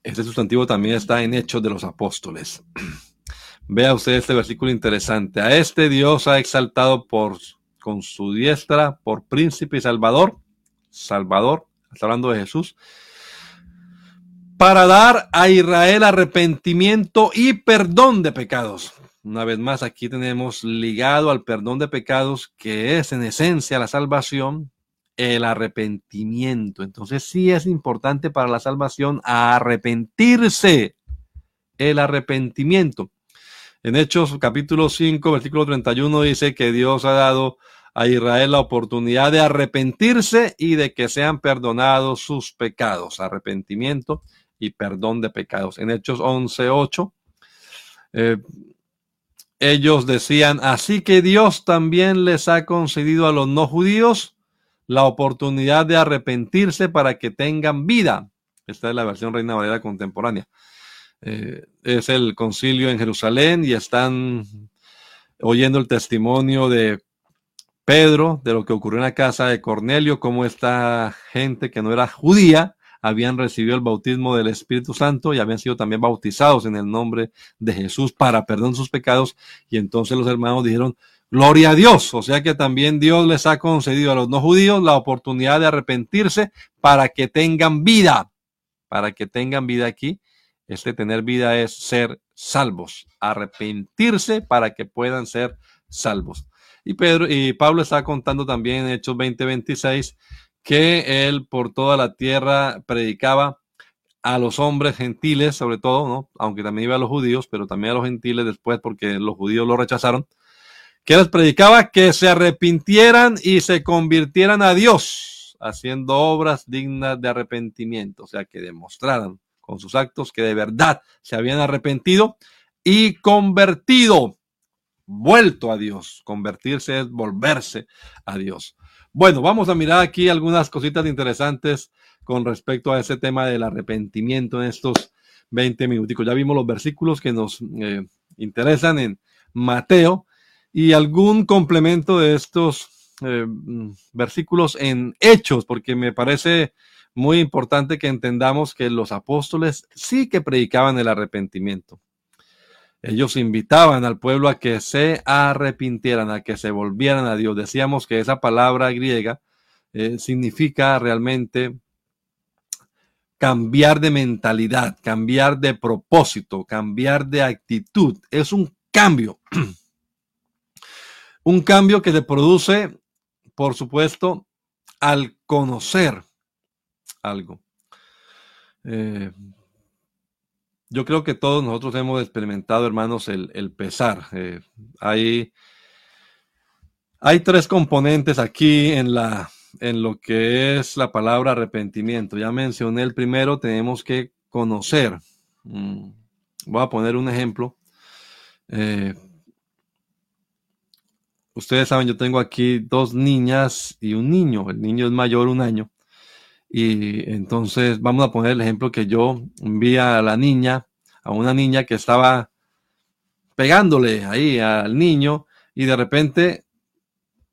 Este sustantivo también está en Hechos de los Apóstoles. Vea usted este versículo interesante. A este Dios ha exaltado por con su diestra por príncipe y salvador. Salvador, está hablando de Jesús. Para dar a Israel arrepentimiento y perdón de pecados. Una vez más, aquí tenemos ligado al perdón de pecados, que es en esencia la salvación, el arrepentimiento. Entonces sí es importante para la salvación arrepentirse, el arrepentimiento. En Hechos capítulo 5, versículo 31 dice que Dios ha dado a Israel la oportunidad de arrepentirse y de que sean perdonados sus pecados. Arrepentimiento y perdón de pecados. En Hechos 11, 8, eh, ellos decían, así que Dios también les ha concedido a los no judíos la oportunidad de arrepentirse para que tengan vida. Esta es la versión Reina Valera contemporánea. Eh, es el concilio en Jerusalén y están oyendo el testimonio de Pedro, de lo que ocurrió en la casa de Cornelio, cómo esta gente que no era judía habían recibido el bautismo del Espíritu Santo y habían sido también bautizados en el nombre de Jesús para perdón sus pecados. Y entonces los hermanos dijeron, Gloria a Dios. O sea que también Dios les ha concedido a los no judíos la oportunidad de arrepentirse para que tengan vida. Para que tengan vida aquí. Este tener vida es ser salvos. Arrepentirse para que puedan ser salvos. Y Pedro y Pablo está contando también en Hechos 20:26 que él por toda la tierra predicaba a los hombres gentiles, sobre todo, ¿no? aunque también iba a los judíos, pero también a los gentiles después porque los judíos lo rechazaron que les predicaba que se arrepintieran y se convirtieran a Dios, haciendo obras dignas de arrepentimiento, o sea, que demostraran con sus actos que de verdad se habían arrepentido y convertido, vuelto a Dios. Convertirse es volverse a Dios. Bueno, vamos a mirar aquí algunas cositas interesantes con respecto a ese tema del arrepentimiento en estos 20 minutos. Ya vimos los versículos que nos eh, interesan en Mateo y algún complemento de estos eh, versículos en hechos, porque me parece muy importante que entendamos que los apóstoles sí que predicaban el arrepentimiento. Ellos invitaban al pueblo a que se arrepintieran, a que se volvieran a Dios. Decíamos que esa palabra griega eh, significa realmente cambiar de mentalidad, cambiar de propósito, cambiar de actitud. Es un cambio. Un cambio que se produce, por supuesto, al conocer algo. Eh, yo creo que todos nosotros hemos experimentado, hermanos, el, pesar. Eh, hay, hay tres componentes aquí en, la, en lo que es la palabra arrepentimiento. Ya mencioné el primero, tenemos que conocer. Mm, voy a poner un ejemplo. Eh, ustedes saben, yo tengo aquí dos niñas y un niño. El niño es mayor un año. Y entonces vamos a poner el ejemplo que yo vi a la niña, a una niña que estaba pegándole ahí al niño y de repente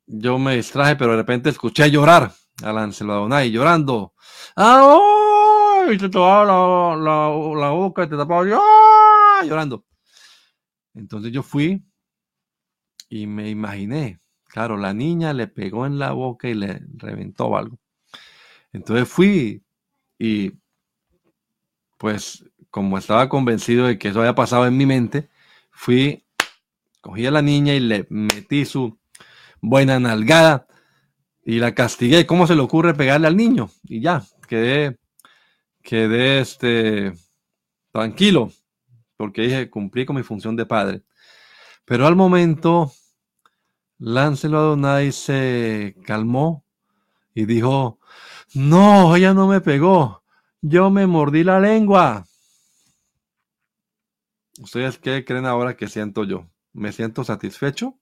yo me distraje, pero de repente escuché llorar a Lancelo Adonai llorando. ¡Ah! Y te tapaba la, la, boca y te tapaba llorando. Entonces yo fui y me imaginé, claro, la niña le pegó en la boca y le reventó algo. Entonces fui y pues como estaba convencido de que eso había pasado en mi mente, fui, cogí a la niña y le metí su buena nalgada y la castigué. ¿Cómo se le ocurre pegarle al niño? Y ya, quedé, quedé este, tranquilo, porque dije, cumplí con mi función de padre. Pero al momento, Láncelo Adonai se calmó y dijo, no, ella no me pegó, yo me mordí la lengua. ¿Ustedes qué creen ahora que siento yo? ¿Me siento satisfecho?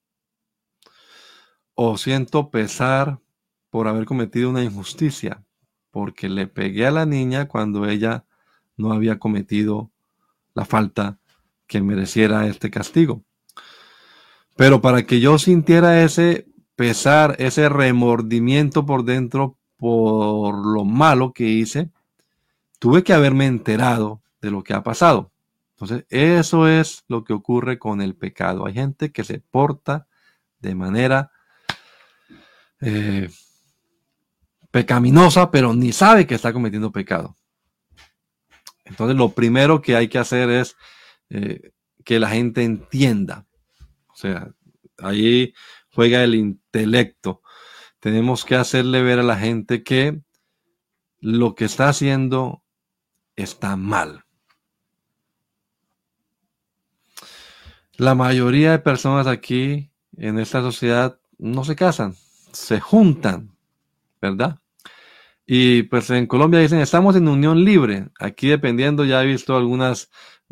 ¿O siento pesar por haber cometido una injusticia? Porque le pegué a la niña cuando ella no había cometido la falta que mereciera este castigo. Pero para que yo sintiera ese pesar, ese remordimiento por dentro por lo malo que hice, tuve que haberme enterado de lo que ha pasado. Entonces, eso es lo que ocurre con el pecado. Hay gente que se porta de manera eh, pecaminosa, pero ni sabe que está cometiendo pecado. Entonces, lo primero que hay que hacer es eh, que la gente entienda. O sea, ahí juega el intelecto. Tenemos que hacerle ver a la gente que lo que está haciendo está mal. La mayoría de personas aquí en esta sociedad no se casan, se juntan, ¿verdad? Y pues en Colombia dicen, estamos en unión libre. Aquí dependiendo, ya he visto algunas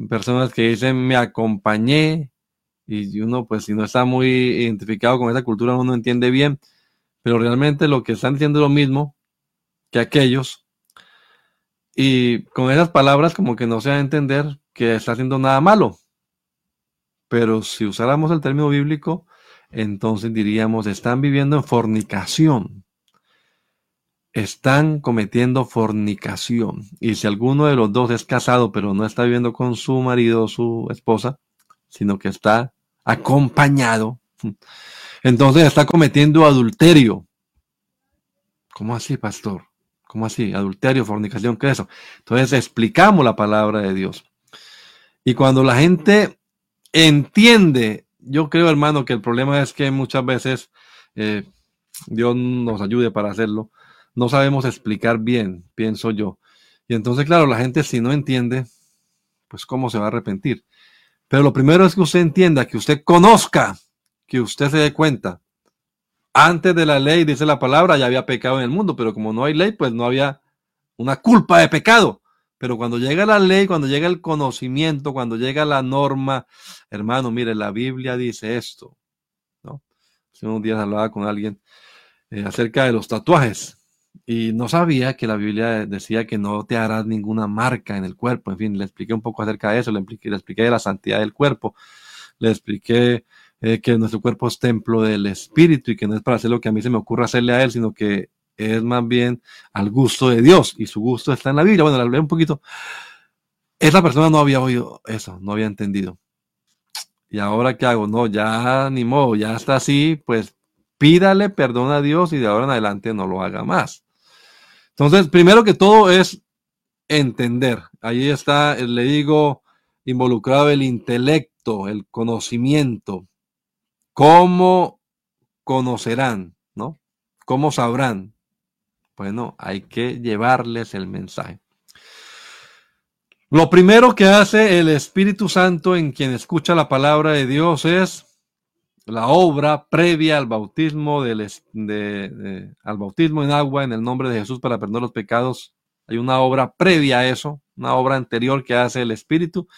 personas que dicen, me acompañé. Y uno, pues si no está muy identificado con esa cultura, uno no entiende bien. Pero realmente lo que están diciendo es lo mismo que aquellos. Y con esas palabras como que no se va a entender que está haciendo nada malo. Pero si usáramos el término bíblico, entonces diríamos, están viviendo en fornicación. Están cometiendo fornicación. Y si alguno de los dos es casado, pero no está viviendo con su marido o su esposa, sino que está acompañado, entonces está cometiendo adulterio. ¿Cómo así, pastor? ¿Cómo así? Adulterio, fornicación, ¿qué es eso? Entonces explicamos la palabra de Dios. Y cuando la gente entiende. Yo creo, hermano, que el problema es que muchas veces eh, Dios nos ayude para hacerlo. No sabemos explicar bien, pienso yo. Y entonces, claro, la gente si no entiende, pues cómo se va a arrepentir. Pero lo primero es que usted entienda, que usted conozca, que usted se dé cuenta. Antes de la ley, dice la palabra, ya había pecado en el mundo, pero como no hay ley, pues no había una culpa de pecado. Pero cuando llega la ley, cuando llega el conocimiento, cuando llega la norma, hermano, mire, la Biblia dice esto, ¿no? Hace unos días hablaba con alguien eh, acerca de los tatuajes y no sabía que la Biblia decía que no te harás ninguna marca en el cuerpo. En fin, le expliqué un poco acerca de eso, le expliqué, le expliqué de la santidad del cuerpo, le expliqué eh, que nuestro cuerpo es templo del Espíritu y que no es para hacer lo que a mí se me ocurra hacerle a él, sino que es más bien al gusto de Dios y su gusto está en la Biblia. Bueno, la hablé un poquito. Esa persona no había oído eso, no había entendido. ¿Y ahora qué hago? No, ya ni modo, ya está así, pues pídale perdón a Dios y de ahora en adelante no lo haga más. Entonces, primero que todo es entender. Ahí está, le digo, involucrado el intelecto, el conocimiento. ¿Cómo conocerán? ¿No? ¿Cómo sabrán? Bueno, hay que llevarles el mensaje. Lo primero que hace el Espíritu Santo en quien escucha la palabra de Dios es la obra previa al bautismo, del, al bautismo en agua en el nombre de Jesús para perdonar los pecados. Hay una obra previa a eso, una obra anterior que hace el Espíritu.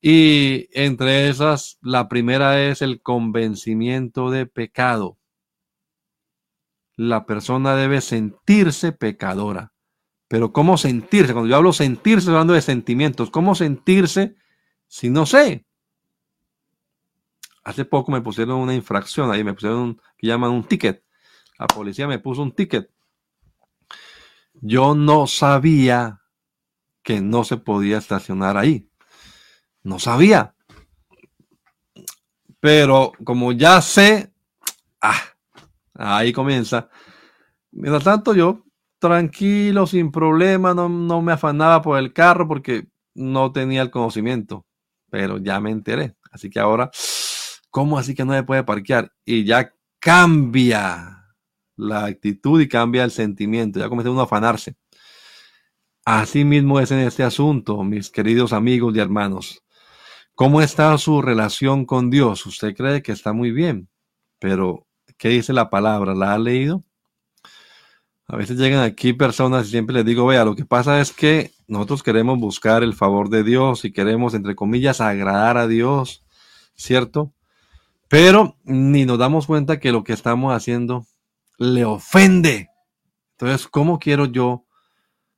Y entre esas, la primera es el convencimiento de pecado. La persona debe sentirse pecadora. Pero ¿cómo sentirse? Cuando yo hablo sentirse, hablando de sentimientos. ¿Cómo sentirse si no sé? Hace poco me pusieron una infracción ahí, me pusieron un, que llaman un ticket. La policía me puso un ticket. Yo no sabía que no se podía estacionar ahí. No sabía. Pero como ya sé, ah, ahí comienza. Mientras tanto, yo tranquilo, sin problema, no, no me afanaba por el carro porque no tenía el conocimiento. Pero ya me enteré. Así que ahora, ¿cómo así que no se puede parquear? Y ya cambia la actitud y cambia el sentimiento. Ya comienza uno a afanarse. Así mismo es en este asunto, mis queridos amigos y hermanos. ¿Cómo está su relación con Dios? Usted cree que está muy bien, pero ¿qué dice la palabra? ¿La ha leído? A veces llegan aquí personas y siempre les digo, vea, lo que pasa es que nosotros queremos buscar el favor de Dios y queremos, entre comillas, agradar a Dios, ¿cierto? Pero ni nos damos cuenta que lo que estamos haciendo le ofende. Entonces, ¿cómo quiero yo?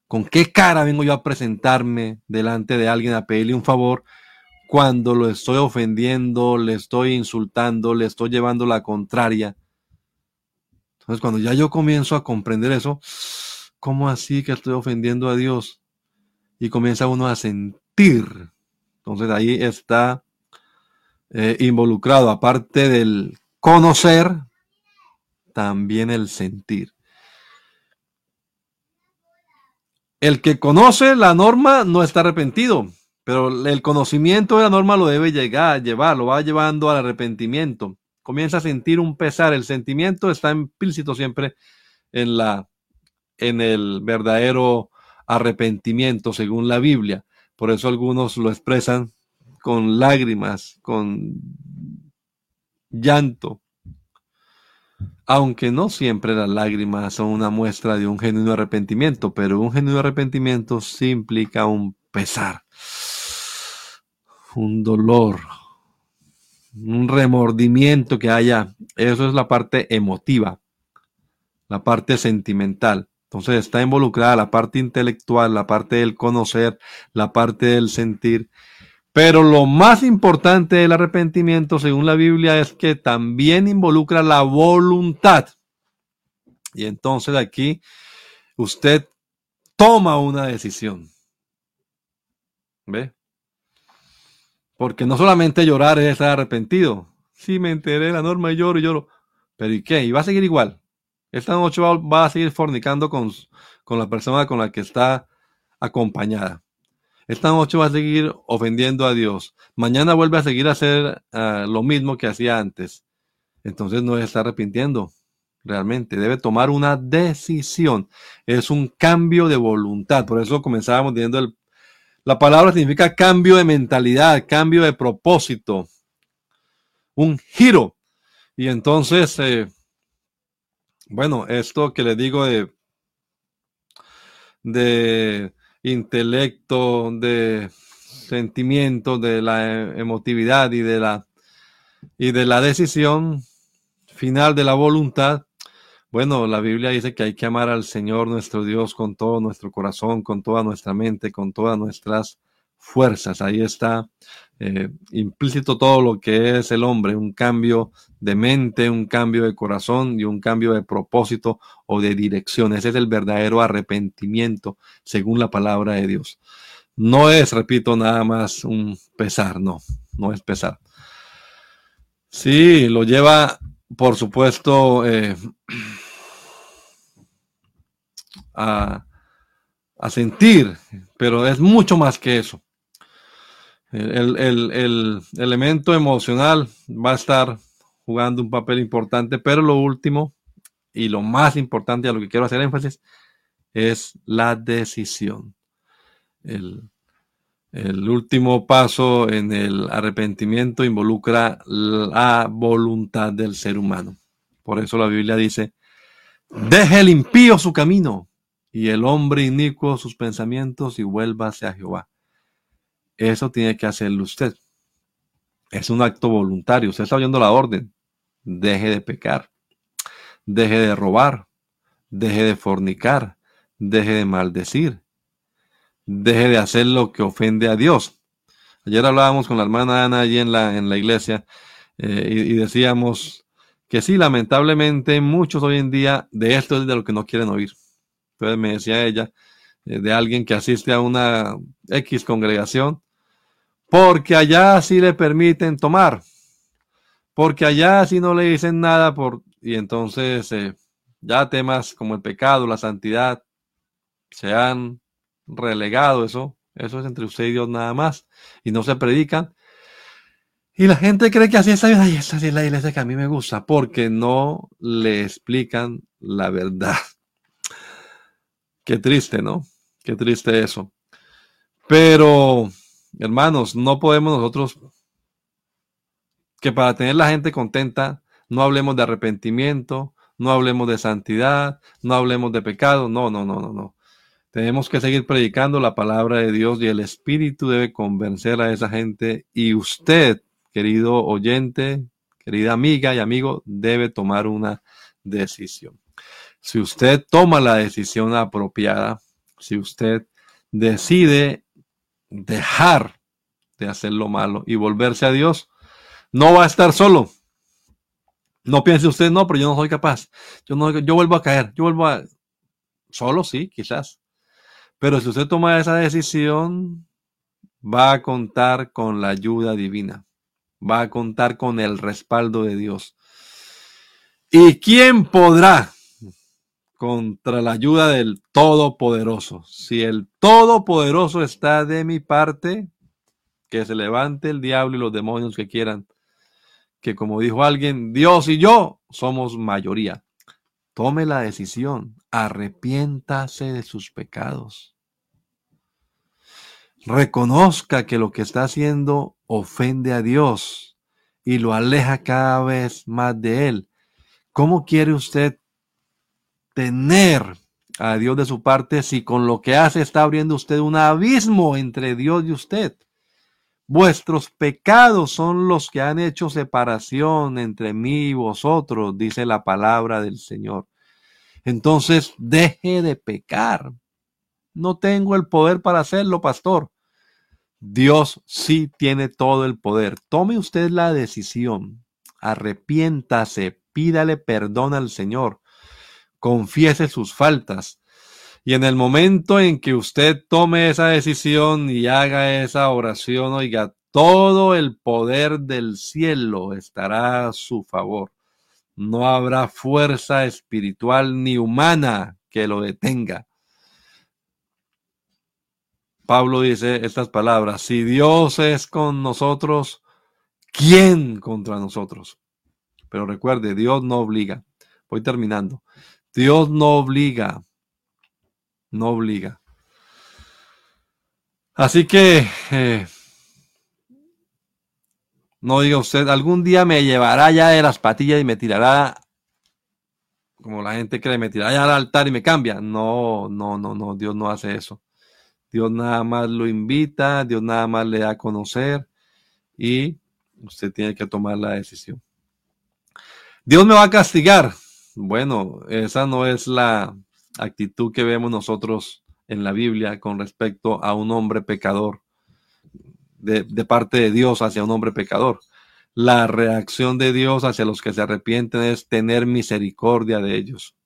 ¿Con qué cara vengo yo a presentarme delante de alguien a pedirle un favor cuando lo estoy ofendiendo, le estoy insultando, le estoy llevando la contraria. Entonces, cuando ya yo comienzo a comprender eso, ¿cómo así que estoy ofendiendo a Dios? Y comienza uno a sentir. Entonces ahí está eh, involucrado, aparte del conocer, también el sentir. El que conoce la norma no está arrepentido. Pero el conocimiento de la norma lo debe llegar, llevar, lo va llevando al arrepentimiento. Comienza a sentir un pesar. El sentimiento está implícito siempre en la en el verdadero arrepentimiento según la Biblia. Por eso algunos lo expresan con lágrimas, con llanto. Aunque no siempre las lágrimas son una muestra de un genuino arrepentimiento, pero un genuino arrepentimiento sí implica un pesar un dolor, un remordimiento que haya. Eso es la parte emotiva, la parte sentimental. Entonces está involucrada la parte intelectual, la parte del conocer, la parte del sentir. Pero lo más importante del arrepentimiento, según la Biblia, es que también involucra la voluntad. Y entonces aquí usted toma una decisión. ¿Ve? Porque no solamente llorar es estar arrepentido. Sí, me enteré de la norma y lloro y lloro. Pero ¿y qué? ¿Y va a seguir igual? Esta noche va, a seguir fornicando con, con, la persona con la que está acompañada. Esta noche va a seguir ofendiendo a Dios. Mañana vuelve a seguir a hacer ah, lo mismo que hacía antes. Entonces no está arrepintiendo. Realmente debe tomar una decisión. Es un cambio de voluntad. Por eso comenzábamos viendo el la palabra significa cambio de mentalidad, cambio de propósito, un giro. Y entonces, eh, bueno, esto que le digo de, de intelecto, de sentimiento, de la emotividad y de la, y de la decisión final de la voluntad, bueno, la Biblia dice que hay que amar al Señor nuestro Dios con todo nuestro corazón, con toda nuestra mente, con todas nuestras fuerzas. Ahí está eh, implícito todo lo que es el hombre, un cambio de mente, un cambio de corazón y un cambio de propósito o de dirección. Ese es el verdadero arrepentimiento según la palabra de Dios. No es, repito, nada más un pesar, no, no es pesar. Sí, lo lleva por supuesto, eh, a, sentir, pero es mucho más que eso. El, el, elemento emocional va a estar jugando un papel importante, pero lo último y lo más importante a lo que quiero hacer énfasis es la decisión. El, el último paso en el arrepentimiento involucra la voluntad del ser humano. Por eso la Biblia dice, deje el impío su camino y el hombre inicuo sus pensamientos y vuélvase a Jehová. eso tiene que hacerlo usted. Es un acto voluntario. Usted está oyendo la orden. Deje de pecar. Deje de robar. Deje de fornicar. Deje de maldecir. Deje de hacer lo que ofende a Dios. Ayer hablábamos con la hermana Ana allí en la, en la iglesia eh, y, decíamos que sí, lamentablemente muchos hoy en día de esto es de lo que no quieren oír. Entonces me decía ella, eh, de alguien que asiste a una X congregación, porque allá sí le permiten tomar, porque allá sí no le dicen nada por, y entonces eh, ya temas como el pecado, la santidad, se han relegado eso, eso es entre usted y Dios nada más, y no se predican. Y la gente cree que así bien, ay, esa es la iglesia que a mí me gusta, porque no le explican la verdad. Qué triste, ¿no? Qué triste eso. Pero Hermanos, no podemos nosotros que para tener la gente contenta no hablemos de arrepentimiento, no hablemos de santidad, no hablemos de pecado. No, no, no, no, no. Tenemos que seguir predicando la palabra de Dios y el Espíritu debe convencer a esa gente y usted, querido oyente, querida amiga y amigo, debe tomar una decisión. Si usted toma la decisión apropiada, si usted decide dejar de hacer lo malo y volverse a Dios, no va a estar solo. No piense usted, no, pero yo no soy capaz. Yo, no, yo vuelvo a caer, yo vuelvo a... Solo sí, quizás. Pero si usted toma esa decisión, va a contar con la ayuda divina. Va a contar con el respaldo de Dios. ¿Y quién podrá contra la ayuda del Todopoderoso. Si el Todopoderoso está de mi parte, que se levante el diablo y los demonios que quieran. Que como dijo alguien, Dios y yo somos mayoría. Tome la decisión, arrepiéntase de sus pecados. Reconozca que lo que está haciendo ofende a Dios y lo aleja cada vez más de Él. ¿Cómo quiere usted tener a Dios de su parte si con lo que hace está abriendo usted un abismo entre Dios y usted. Vuestros pecados son los que han hecho separación entre mí y vosotros, dice la palabra del Señor. Entonces, deje de pecar. No tengo el poder para hacerlo, pastor. Dios sí tiene todo el poder. Tome usted la decisión. Arrepiéntase, pídale perdón al Señor confiese sus faltas. Y en el momento en que usted tome esa decisión y haga esa oración, oiga, todo el poder del cielo estará a su favor. No habrá fuerza espiritual ni humana que lo detenga. Pablo dice estas palabras, si Dios es con nosotros, ¿quién contra nosotros? Pero recuerde, Dios no obliga. Voy terminando. Dios no obliga, no obliga. Así que, eh, no diga usted, algún día me llevará ya de las patillas y me tirará, como la gente cree, me tirará ya al altar y me cambia. No, no, no, no, Dios no hace eso. Dios nada más lo invita, Dios nada más le da a conocer y usted tiene que tomar la decisión. Dios me va a castigar. Bueno, esa no es la actitud que vemos nosotros en la Biblia con respecto a un hombre pecador, de, parte de Dios hacia un hombre pecador. La reacción de Dios hacia los que se arrepienten es tener misericordia de ellos.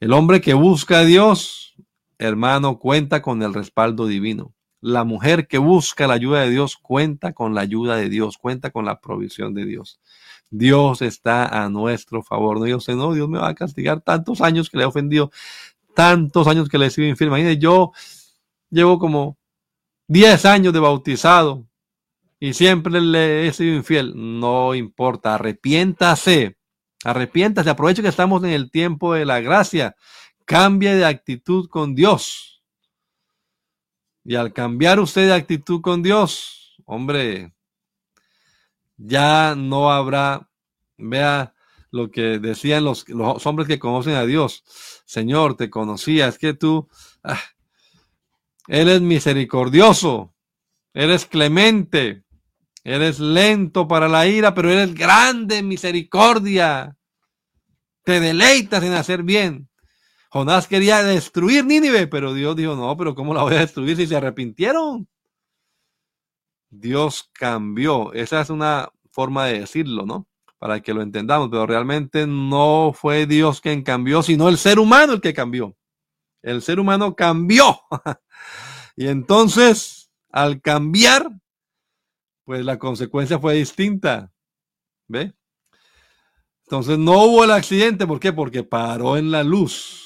El hombre que busca a Dios, hermano, cuenta con el respaldo divino. La mujer que busca la ayuda de Dios cuenta con la ayuda de Dios, cuenta con la provisión de Dios. Dios está a nuestro favor. No, yo sé, no, Dios me va a castigar tantos años que le he ofendido, tantos años que le he sido infiel. Imagínate, yo llevo como 10 años de bautizado y siempre le he sido infiel. No importa, arrepiéntase, arrepiéntase, aproveche que estamos en el tiempo de la gracia. Cambie de actitud con Dios. Y al cambiar usted de actitud con Dios, hombre, ya no habrá, vea lo que decían los, hombres que conocen a Dios. Señor, te conocía, es que tú, ah, Él es misericordioso. eres clemente, eres lento para la ira, pero eres grande en misericordia. Te deleitas en hacer bien. Jonás quería destruir Nínive, pero Dios dijo, no, pero ¿cómo la voy a destruir si se arrepintieron? Dios cambió. Esa es una forma de decirlo, ¿no? Para que lo entendamos, pero realmente no fue Dios quien cambió, sino el ser humano el que cambió. El ser humano cambió. y entonces, al cambiar, pues la consecuencia fue distinta. ¿Ve? Entonces no hubo el accidente. ¿Por qué? Porque paró en la luz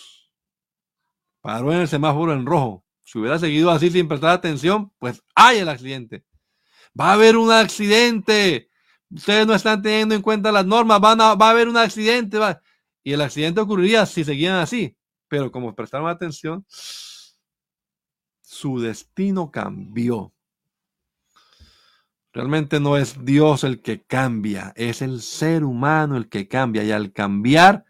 paró en el semáforo en rojo. Si hubiera seguido así sin prestar atención, pues hay el accidente. Va a haber un accidente. Ustedes no están teniendo en cuenta las normas. Va a haber un accidente. Y el accidente ocurriría si seguían así. Pero como prestaron atención, su destino cambió. Realmente no es Dios el que cambia, es el ser humano el que cambia. Y al cambiar,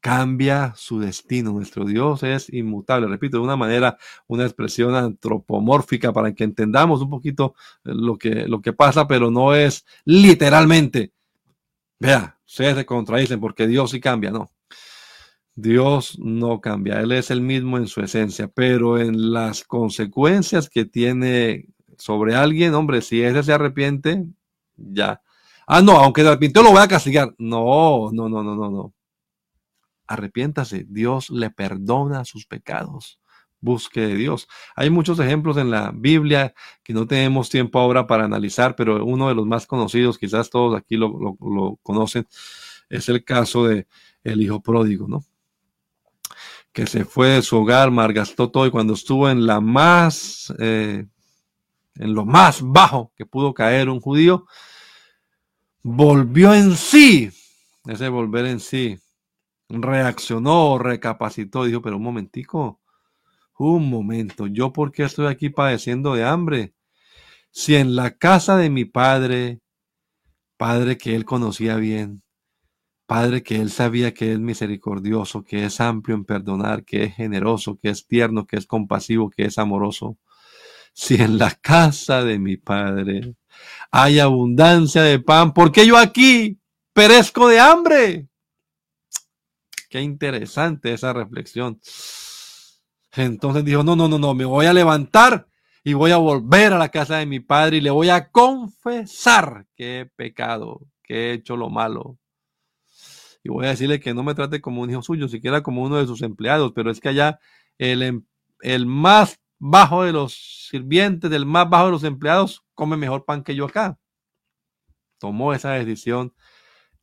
cambia su destino. Nuestro Dios es inmutable. Repito, de una manera, una expresión antropomórfica para que entendamos un poquito lo que, lo que pasa, pero no es literalmente. Vea, ustedes se contradicen porque Dios sí cambia, no. Dios no cambia, Él es el mismo en su esencia, pero en las consecuencias que tiene sobre alguien, hombre, si ese se arrepiente, ya. Ah, no, aunque se arrepintió lo voy a castigar. No, no, no, no, no, no arrepiéntase, Dios le perdona sus pecados. Busque de Dios. Hay muchos ejemplos en la Biblia que no tenemos tiempo ahora para analizar, pero uno de los más conocidos, quizás todos aquí lo, conocen, es el caso de el hijo pródigo, ¿no? Que se fue de su hogar, malgastó todo y cuando estuvo en la más, eh, en lo más bajo que pudo caer un judío, volvió en sí. Ese volver en sí reaccionó, recapacitó, dijo, pero un momentico, un momento, ¿yo por qué estoy aquí padeciendo de hambre? Si en la casa de mi padre, padre que él conocía bien, padre que él sabía que es misericordioso, que es amplio en perdonar, que es generoso, que es tierno, que es compasivo, que es amoroso, si en la casa de mi padre hay abundancia de pan, ¿por qué yo aquí perezco de hambre? Qué interesante esa reflexión. Entonces dijo, no, no, no, no, me voy a levantar y voy a volver a la casa de mi padre y le voy a confesar que he pecado, que he hecho lo malo. Y voy a decirle que no me trate como un hijo suyo, siquiera como uno de sus empleados, pero es que allá el, em, el más bajo de los sirvientes, del más bajo de los empleados, come mejor pan que yo acá. Tomó esa decisión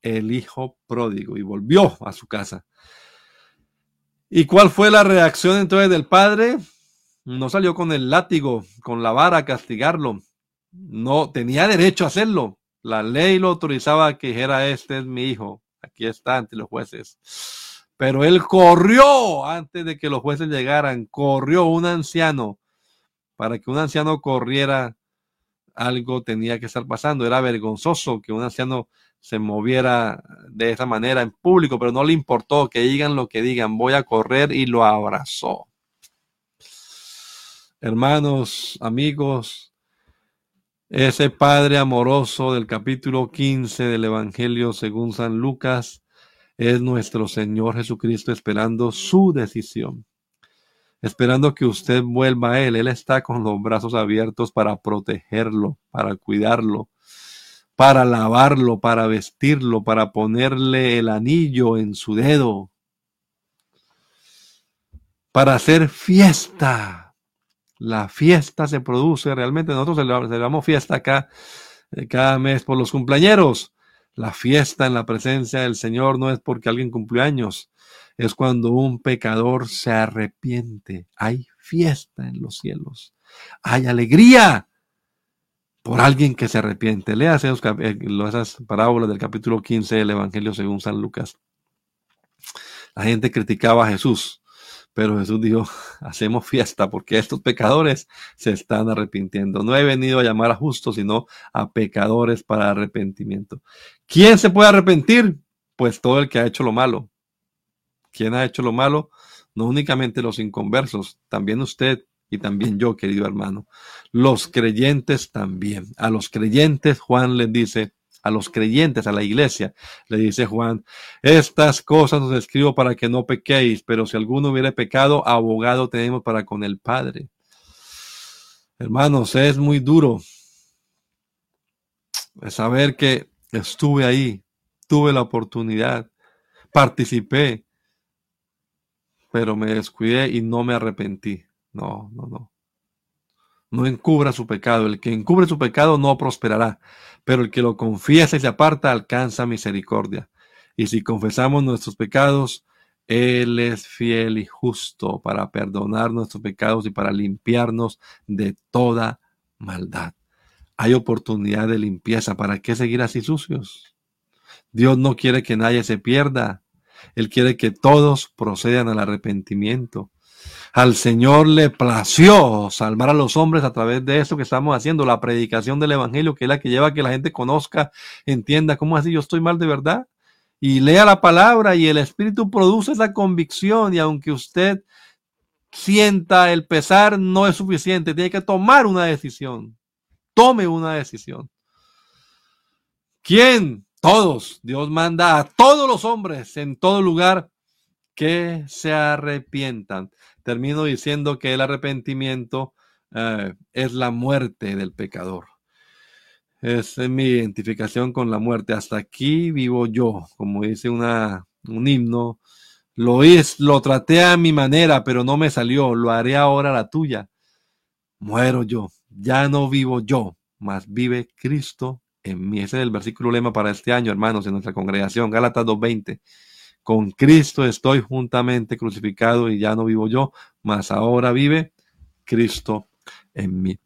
el hijo pródigo y volvió a su casa. ¿Y cuál fue la reacción entonces del padre? No salió con el látigo, con la vara a castigarlo. No tenía derecho a hacerlo. La ley lo autorizaba que dijera, este es mi hijo. Aquí está ante los jueces. Pero él corrió antes de que los jueces llegaran. Corrió un anciano. Para que un anciano corriera, algo tenía que estar pasando. Era vergonzoso que un anciano se moviera de esa manera en público, pero no le importó que digan lo que digan, voy a correr y lo abrazó. Hermanos, amigos, ese Padre amoroso del capítulo 15 del Evangelio según San Lucas es nuestro Señor Jesucristo esperando su decisión, esperando que usted vuelva a Él. Él está con los brazos abiertos para protegerlo, para cuidarlo, para lavarlo, para vestirlo, para ponerle el anillo en su dedo, para hacer fiesta. La fiesta se produce realmente, nosotros celebramos fiesta acá eh, cada mes por los cumpleaños. La fiesta en la presencia del Señor no es porque alguien cumplió años, es cuando un pecador se arrepiente. Hay fiesta en los cielos, hay alegría por alguien que se arrepiente. Lea eh, esas parábolas del capítulo 15 del Evangelio según San Lucas. La gente criticaba a Jesús, pero Jesús dijo, hacemos fiesta porque estos pecadores se están arrepintiendo. No he venido a llamar a justos, sino a pecadores para arrepentimiento. ¿Quién se puede arrepentir? Pues todo el que ha hecho lo malo. ¿Quién ha hecho lo malo? No únicamente los inconversos, también usted y también yo, querido hermano. Los creyentes también. A los creyentes Juan les dice, a los creyentes, a la iglesia, le dice Juan, estas cosas os escribo para que no pequéis, pero si alguno hubiera pecado, abogado tenemos para con el Padre. Hermanos, es muy duro saber que estuve ahí, tuve la oportunidad, participé, pero me descuidé y no me arrepentí. No, no, no. No encubra su pecado. El que encubre su pecado no prosperará, pero el que lo confiesa y se aparta alcanza misericordia. Y si confesamos nuestros pecados, Él es fiel y justo para perdonar nuestros pecados y para limpiarnos de toda maldad. Hay oportunidad de limpieza. ¿Para qué seguir así sucios? Dios no quiere que nadie se pierda. Él quiere que todos procedan al arrepentimiento. Al Señor le plació salvar a los hombres a través de eso que estamos haciendo, la predicación del Evangelio, que es la que lleva a que la gente conozca, entienda cómo así yo estoy mal de verdad. Y lea la palabra y el Espíritu produce esa convicción y aunque usted sienta el pesar, no es suficiente, tiene que tomar una decisión. Tome una decisión. ¿Quién? Todos. Dios manda a todos los hombres en todo lugar que se arrepientan. Termino diciendo que el arrepentimiento eh, es la muerte del pecador. Es mi identificación con la muerte. Hasta aquí vivo yo, como dice una, un himno. Lo, es, lo traté a mi manera, pero no me salió. Lo haré ahora la tuya. Muero yo. Ya no vivo yo, mas vive Cristo en mí. Ese es el versículo lema para este año, hermanos, en nuestra congregación, Gálatas 2.20. Con Cristo estoy juntamente crucificado y ya no vivo yo, mas ahora vive Cristo en mí.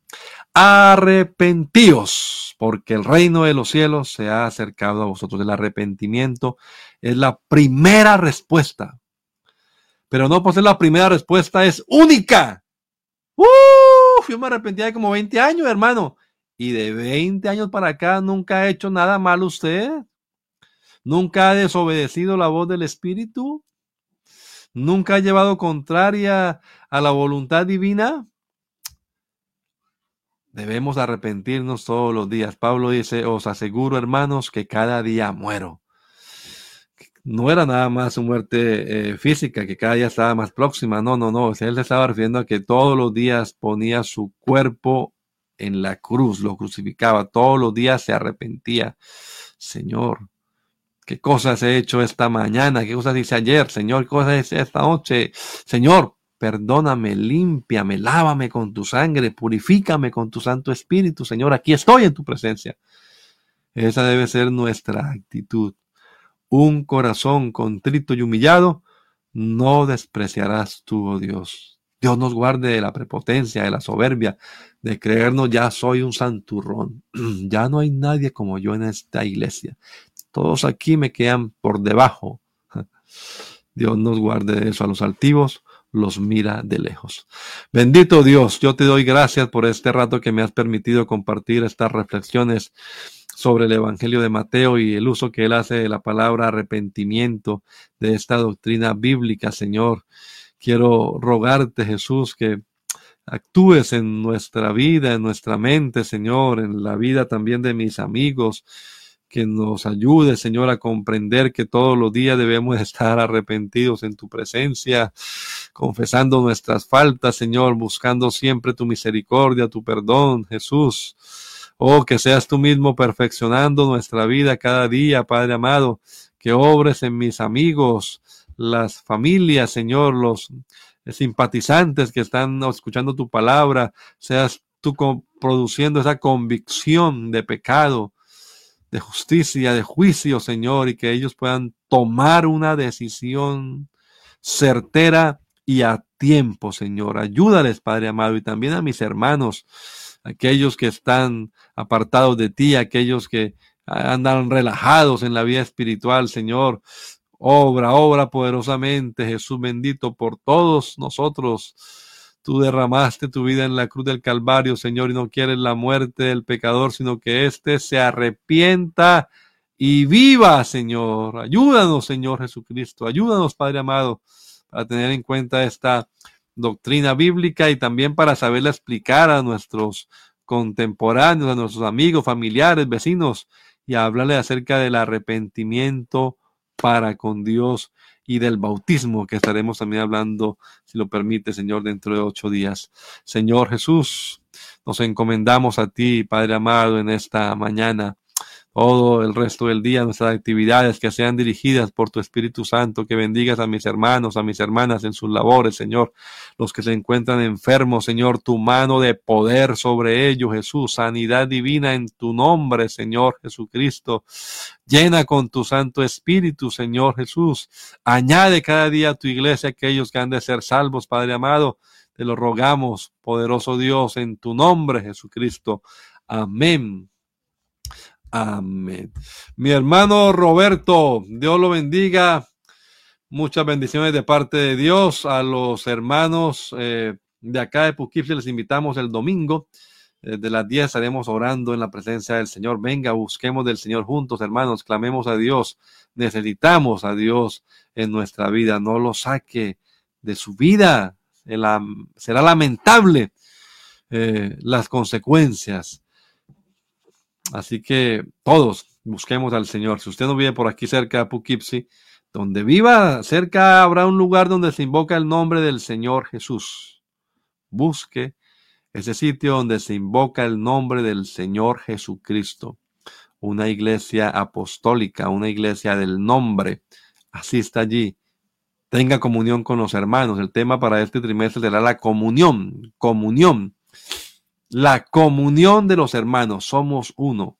Arrepentíos, porque el reino de los cielos se ha acercado a vosotros. El arrepentimiento es la primera respuesta. Pero no por ser la primera respuesta, es única. Uf, yo me arrepentí de como 20 años, hermano. Y de 20 años para acá nunca ha hecho nada mal usted. Nunca ha desobedecido la voz del Espíritu. Nunca ha llevado contraria a la voluntad divina. Debemos arrepentirnos todos los días. Pablo dice, os aseguro hermanos que cada día muero. No era nada más su muerte eh, física, que cada día estaba más próxima. No, no, no. Él se estaba refiriendo a que todos los días ponía su cuerpo en la cruz, lo crucificaba, todos los días se arrepentía. Señor, ¿qué cosas he hecho esta mañana? ¿Qué cosas hice ayer? Señor, ¿qué cosas hice esta noche? Señor, perdóname, límpiame, lávame con tu sangre, purifícame con tu Santo Espíritu, Señor, aquí estoy en tu presencia. Esa debe ser nuestra actitud. Un corazón contrito y humillado, no despreciarás tú, oh Dios. Dios nos guarde de la prepotencia, de la soberbia, de creernos ya soy un santurrón. ya no hay nadie como yo en esta iglesia. Todos aquí me quedan por debajo. Dios nos guarde de eso. A los altivos los mira de lejos. Bendito Dios, yo te doy gracias por este rato que me has permitido compartir estas reflexiones sobre el Evangelio de Mateo y el uso que él hace de la palabra arrepentimiento de esta doctrina bíblica, Señor. Quiero rogarte, Jesús, que actúes en nuestra vida, en nuestra mente, Señor, en la vida también de mis amigos, que nos ayude, Señor, a comprender que todos los días debemos estar arrepentidos en tu presencia, confesando nuestras faltas, Señor, buscando siempre tu misericordia, tu perdón, Jesús. Oh, que seas tú mismo perfeccionando nuestra vida cada día, Padre amado, que obres en mis amigos, las familias, Señor, los simpatizantes que están escuchando tu palabra, seas tú produciendo esa convicción de pecado, de justicia, de juicio, Señor, y que ellos puedan tomar una decisión certera y a tiempo, Señor. Ayúdales, Padre amado, y también a mis hermanos, aquellos que están apartados de ti, aquellos que andan relajados en la vida espiritual, Señor. Obra, obra poderosamente, Jesús bendito por todos nosotros. Tú derramaste tu vida en la cruz del Calvario, Señor, y no quieres la muerte del pecador, sino que éste se arrepienta y viva, Señor. Ayúdanos, Señor Jesucristo. Ayúdanos, Padre amado, para tener en cuenta esta doctrina bíblica y también para saberla explicar a nuestros contemporáneos, a nuestros amigos, familiares, vecinos y hablarle acerca del arrepentimiento para con Dios y del bautismo que estaremos también hablando, si lo permite, Señor, dentro de ocho días. Señor Jesús, nos encomendamos a ti, Padre amado, en esta mañana todo el resto del día, nuestras actividades que sean dirigidas por tu Espíritu Santo, que bendigas a mis hermanos, a mis hermanas en sus labores, Señor, los que se encuentran enfermos, Señor, tu mano de poder sobre ellos, Jesús, sanidad divina en tu nombre, Señor Jesucristo. Llena con tu Santo Espíritu, Señor Jesús. Añade cada día a tu iglesia aquellos que han de ser salvos, Padre amado. Te lo rogamos, poderoso Dios, en tu nombre, Jesucristo. Amén. Amén. Mi hermano Roberto, Dios lo bendiga. Muchas bendiciones de parte de Dios. A los hermanos eh, de acá de Poughkeepsie les invitamos el domingo. Desde las 10 estaremos orando en la presencia del Señor. Venga, busquemos del Señor juntos, hermanos. Clamemos a Dios. Necesitamos a Dios en nuestra vida. No lo saque de su vida. Será lamentable eh, las consecuencias Así que todos busquemos al Señor. Si usted no vive por aquí cerca de Poughkeepsie, donde viva cerca habrá un lugar donde se invoca el nombre del Señor Jesús. Busque ese sitio donde se invoca el nombre del Señor Jesucristo. Una iglesia apostólica, una iglesia del nombre. Asista allí. Tenga comunión con los hermanos. El tema para este trimestre será la comunión. Comunión la comunión de los hermanos, somos uno.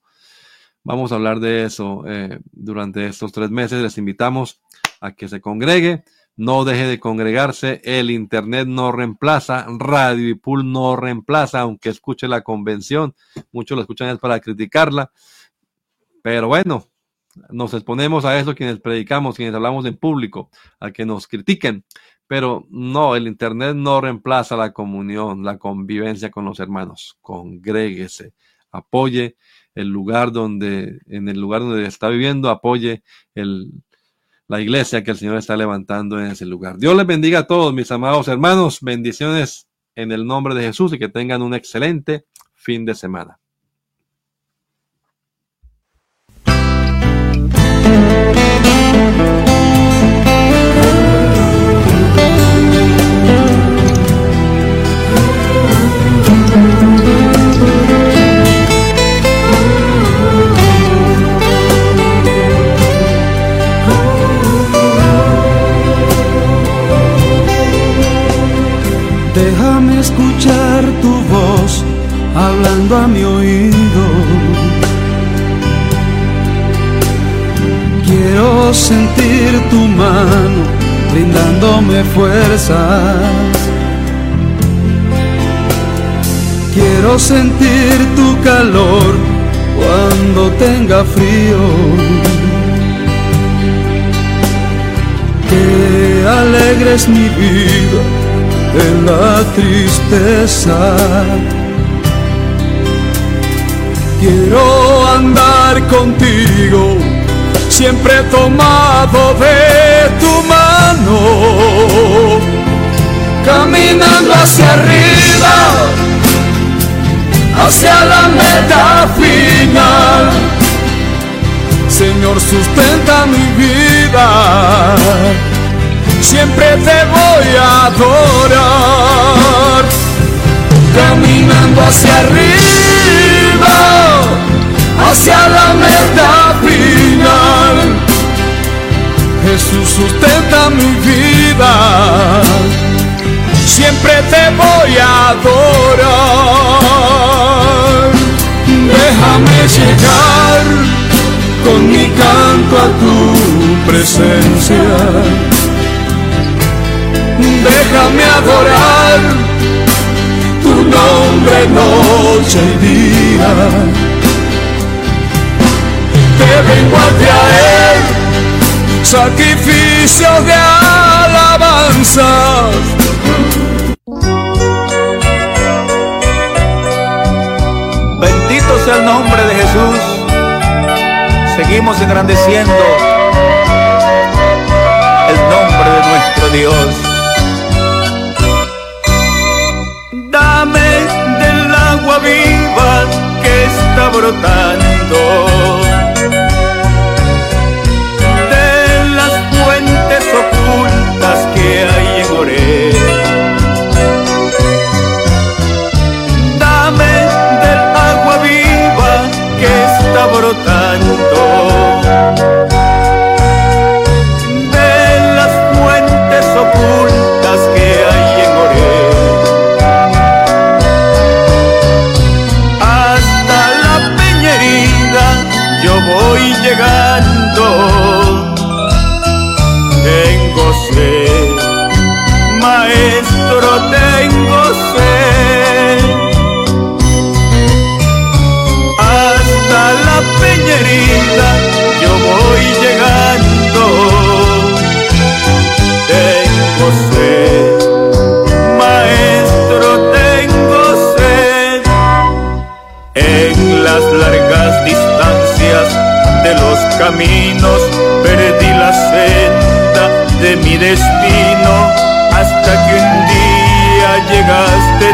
Vamos a hablar de eso eh, durante estos tres meses. Les invitamos a que se congregue. No deje de congregarse. El Internet no reemplaza. Radio y Pool no reemplaza, aunque escuche la convención. Muchos lo escuchan es para criticarla. Pero bueno, nos exponemos a eso quienes predicamos, quienes hablamos en público, a que nos critiquen. Pero no, el Internet no reemplaza la comunión, la convivencia con los hermanos. Congréguese, apoye el lugar donde, en el lugar donde está viviendo, apoye el, la iglesia que el Señor está levantando en ese lugar. Dios les bendiga a todos, mis amados hermanos. Bendiciones en el nombre de Jesús y que tengan un excelente fin de semana. A mi oído. Quiero sentir tu mano brindándome fuerzas. Quiero sentir tu calor cuando tenga frío. Que alegres mi vida en la tristeza. Quiero andar contigo, siempre tomado de tu mano, caminando hacia arriba, hacia la meta final. Señor, sustenta mi vida siempre te voy a adorar. Caminando hacia arriba, hacia la meta final. Jesús sustenta mi vida, siempre te voy a adorar. Déjame llegar con mi canto a tu presencia déjame adorar nombre noche y día. Te vengo a traer sacrificio de alabanza. Bendito sea el nombre de Jesús. Seguimos engrandeciendo el nombre de nuestro Dios. Del agua viva que está brotando. caminos, perdí la senda de mi destino hasta que un día llegaste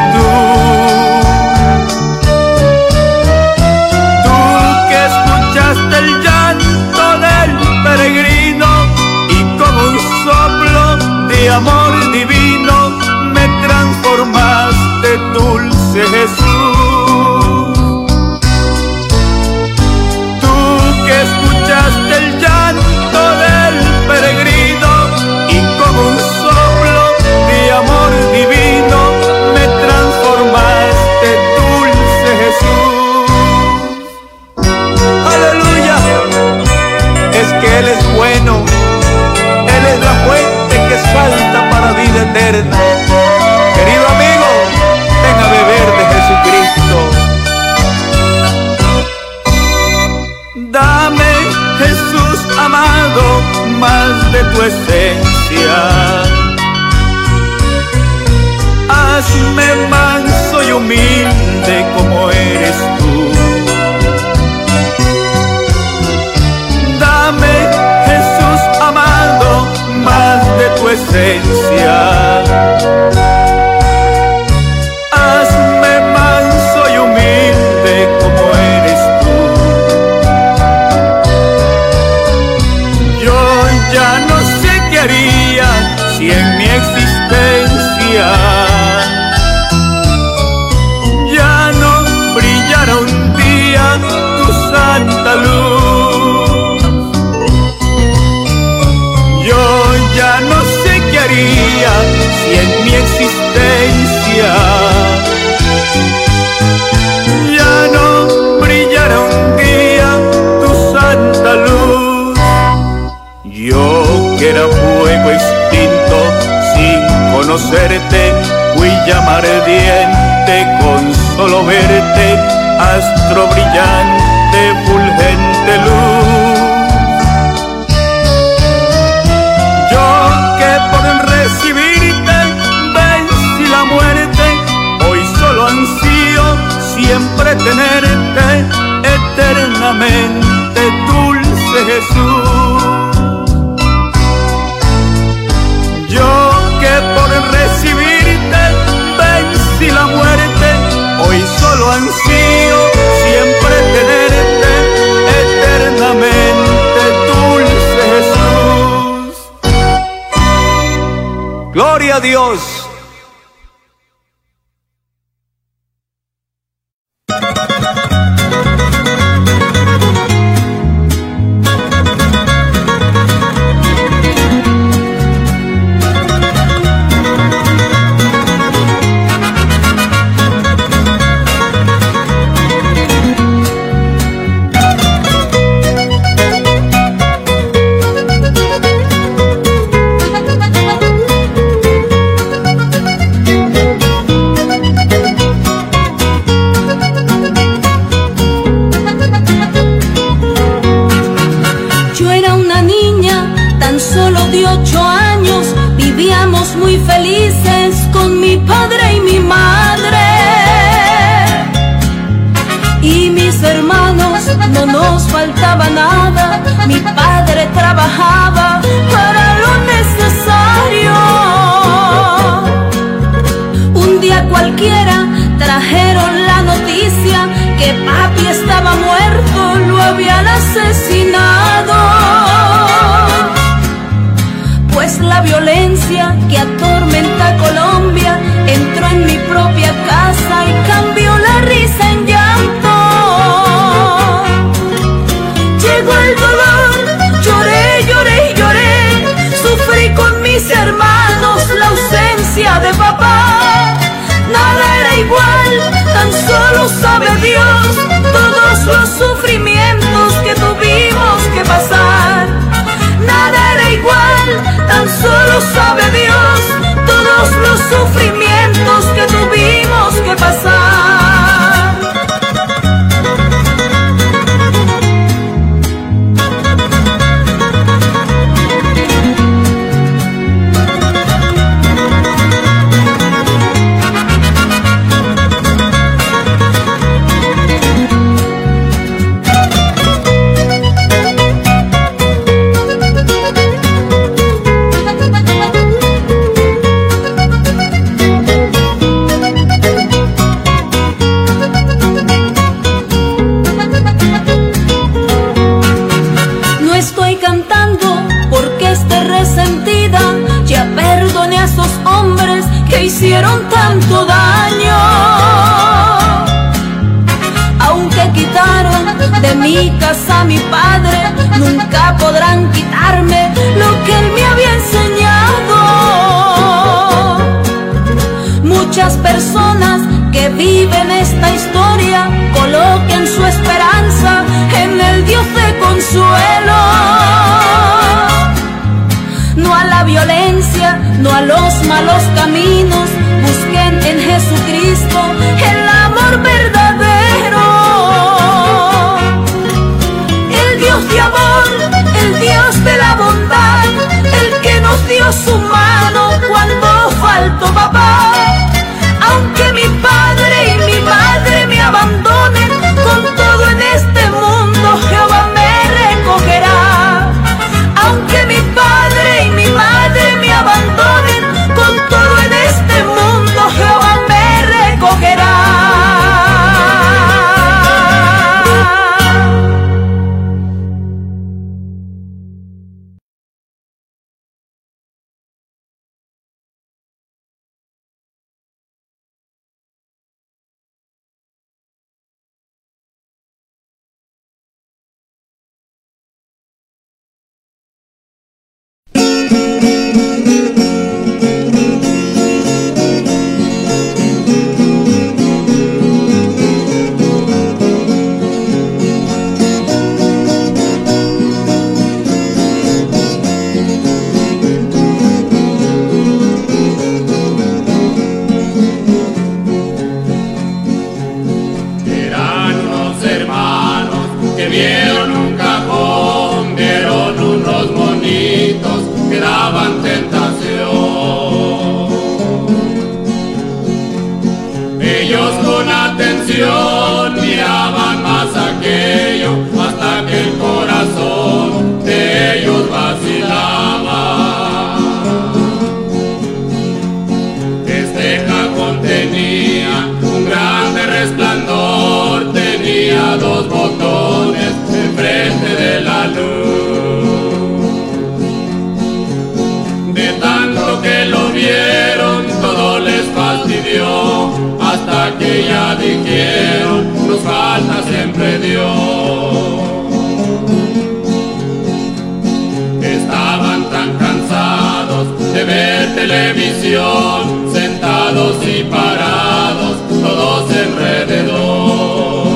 sentados y parados, todos alrededor.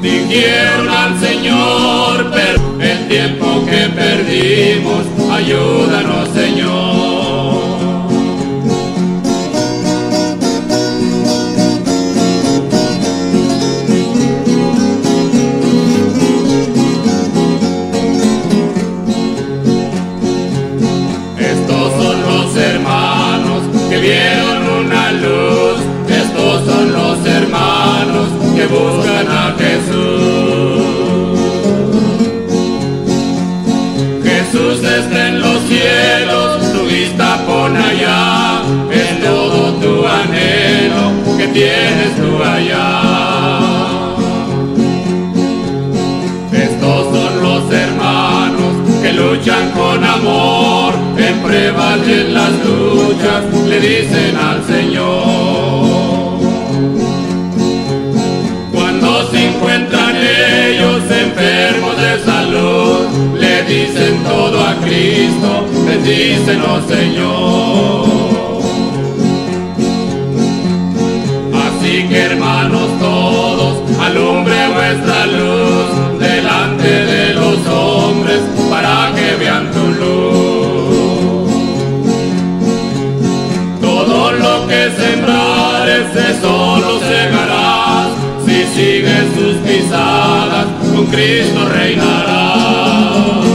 Dijeron al Señor, pero el tiempo que perdimos, ayúdanos. Estos son los hermanos que luchan con amor, en pruebas y en las luchas le dicen al Señor. Cuando se encuentran ellos enfermos de salud, le dicen todo a Cristo, bendícenos oh, Señor. que vean tu luz. Todo lo que sembrares, eso lo segarás. Si sigues tus pisadas, con Cristo reinarás.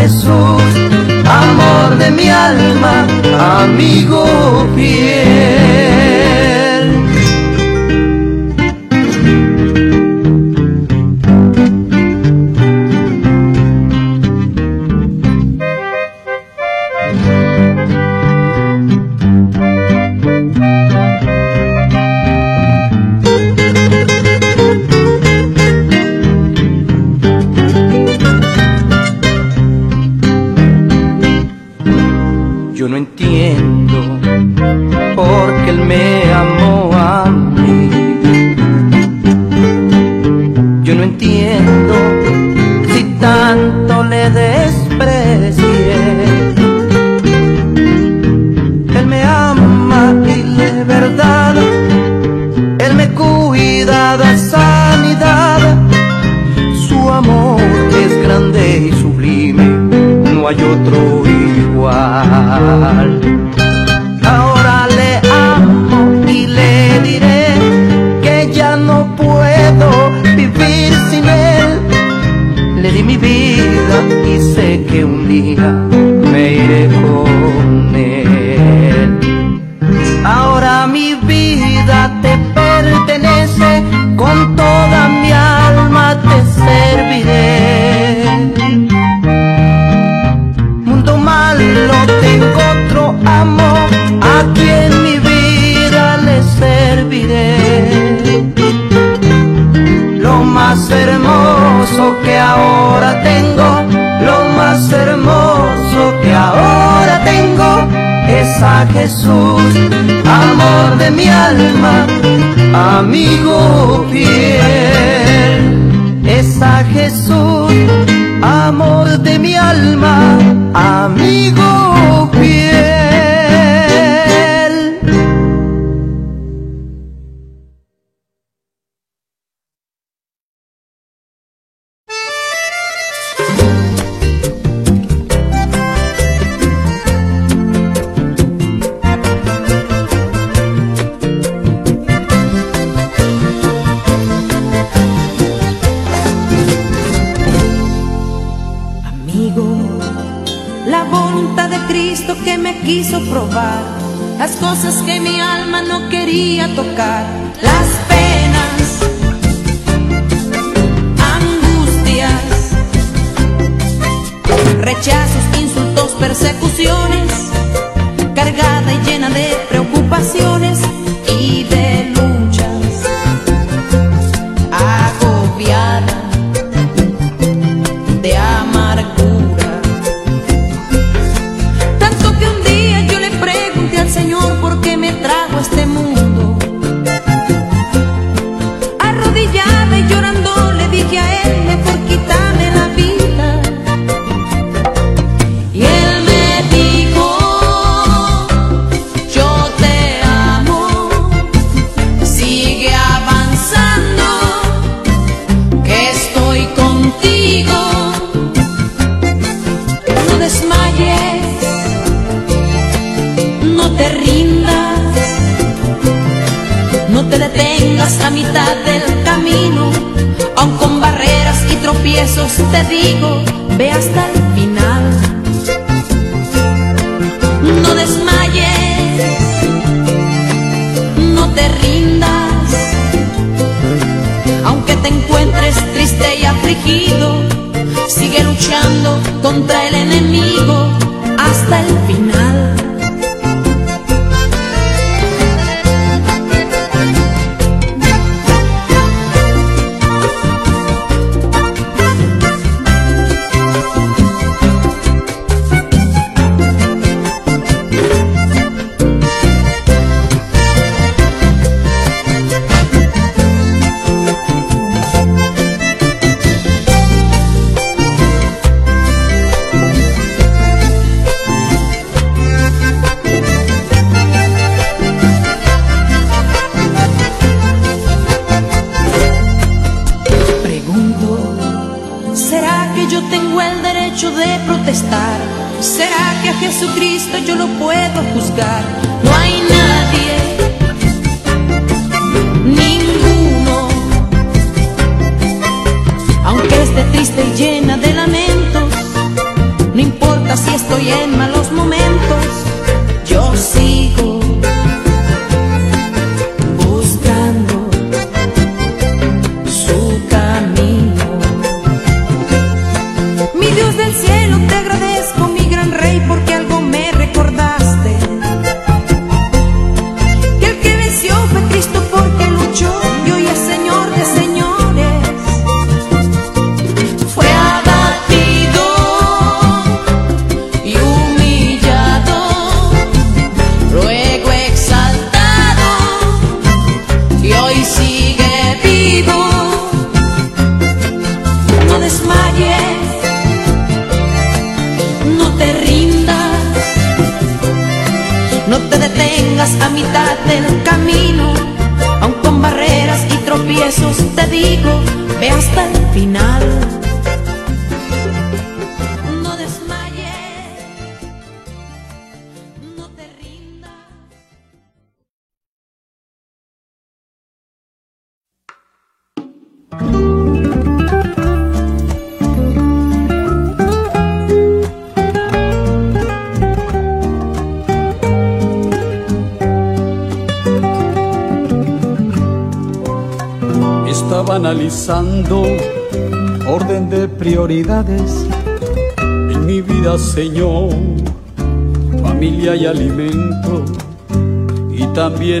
Jesús, amor de mi alma, amigo.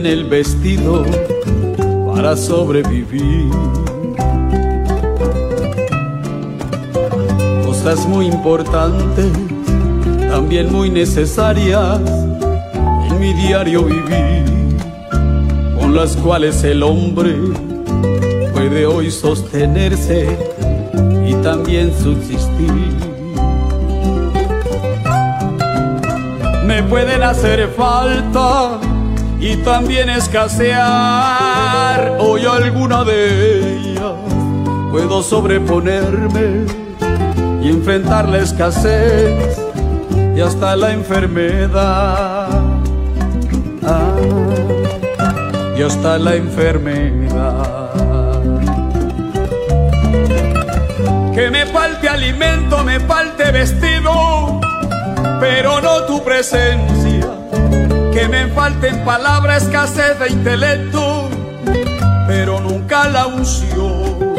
También el vestido para sobrevivir. Cosas muy importantes, también muy necesarias en mi diario vivir, con las cuales el hombre puede hoy sostenerse y también subsistir. Me pueden hacer falta y también escasear hoy alguna de ellas. Puedo sobreponerme y enfrentar la escasez y hasta la enfermedad. Ah, y hasta la enfermedad. Que me falte alimento, me falte vestido, pero no tu presencia. Que me falten palabras, escasez de intelecto, pero nunca la unción.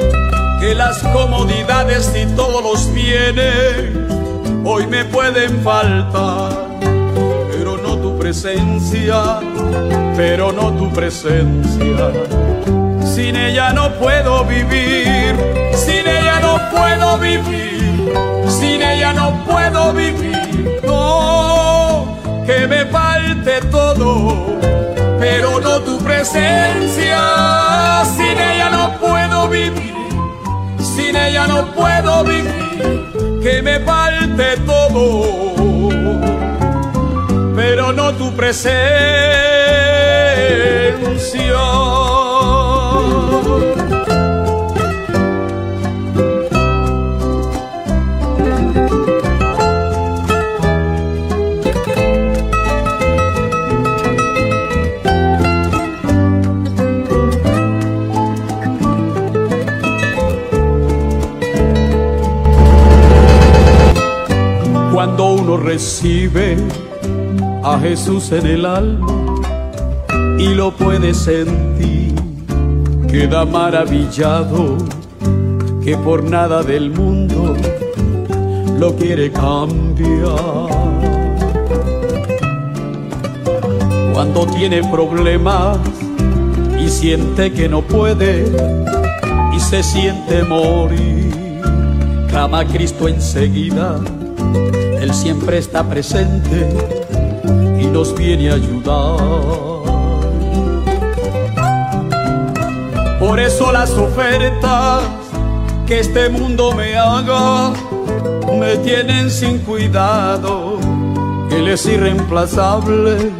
Que las comodidades y todos los bienes hoy me pueden faltar, pero no tu presencia, pero no tu presencia. Sin ella no puedo vivir, sin ella no puedo vivir, sin ella no puedo vivir. Que me falte todo, pero no tu presencia. Sin ella no puedo vivir, sin ella no puedo vivir. Que me falte todo, pero no tu presencia. Recibe a Jesús en el alma y lo puede sentir, queda maravillado que por nada del mundo lo quiere cambiar. Cuando tiene problemas y siente que no puede y se siente morir, clama a Cristo enseguida, Siempre está presente y nos viene a ayudar. Por eso las ofertas que este mundo me haga me tienen sin cuidado. Él es irreemplazable,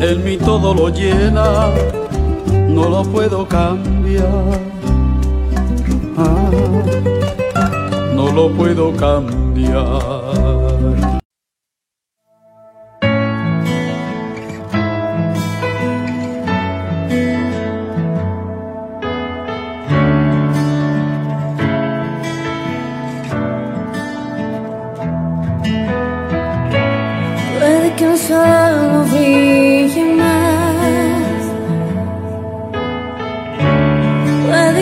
en mí todo lo llena, no lo puedo cambiar. Ah, no lo puedo cambiar.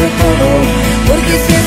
me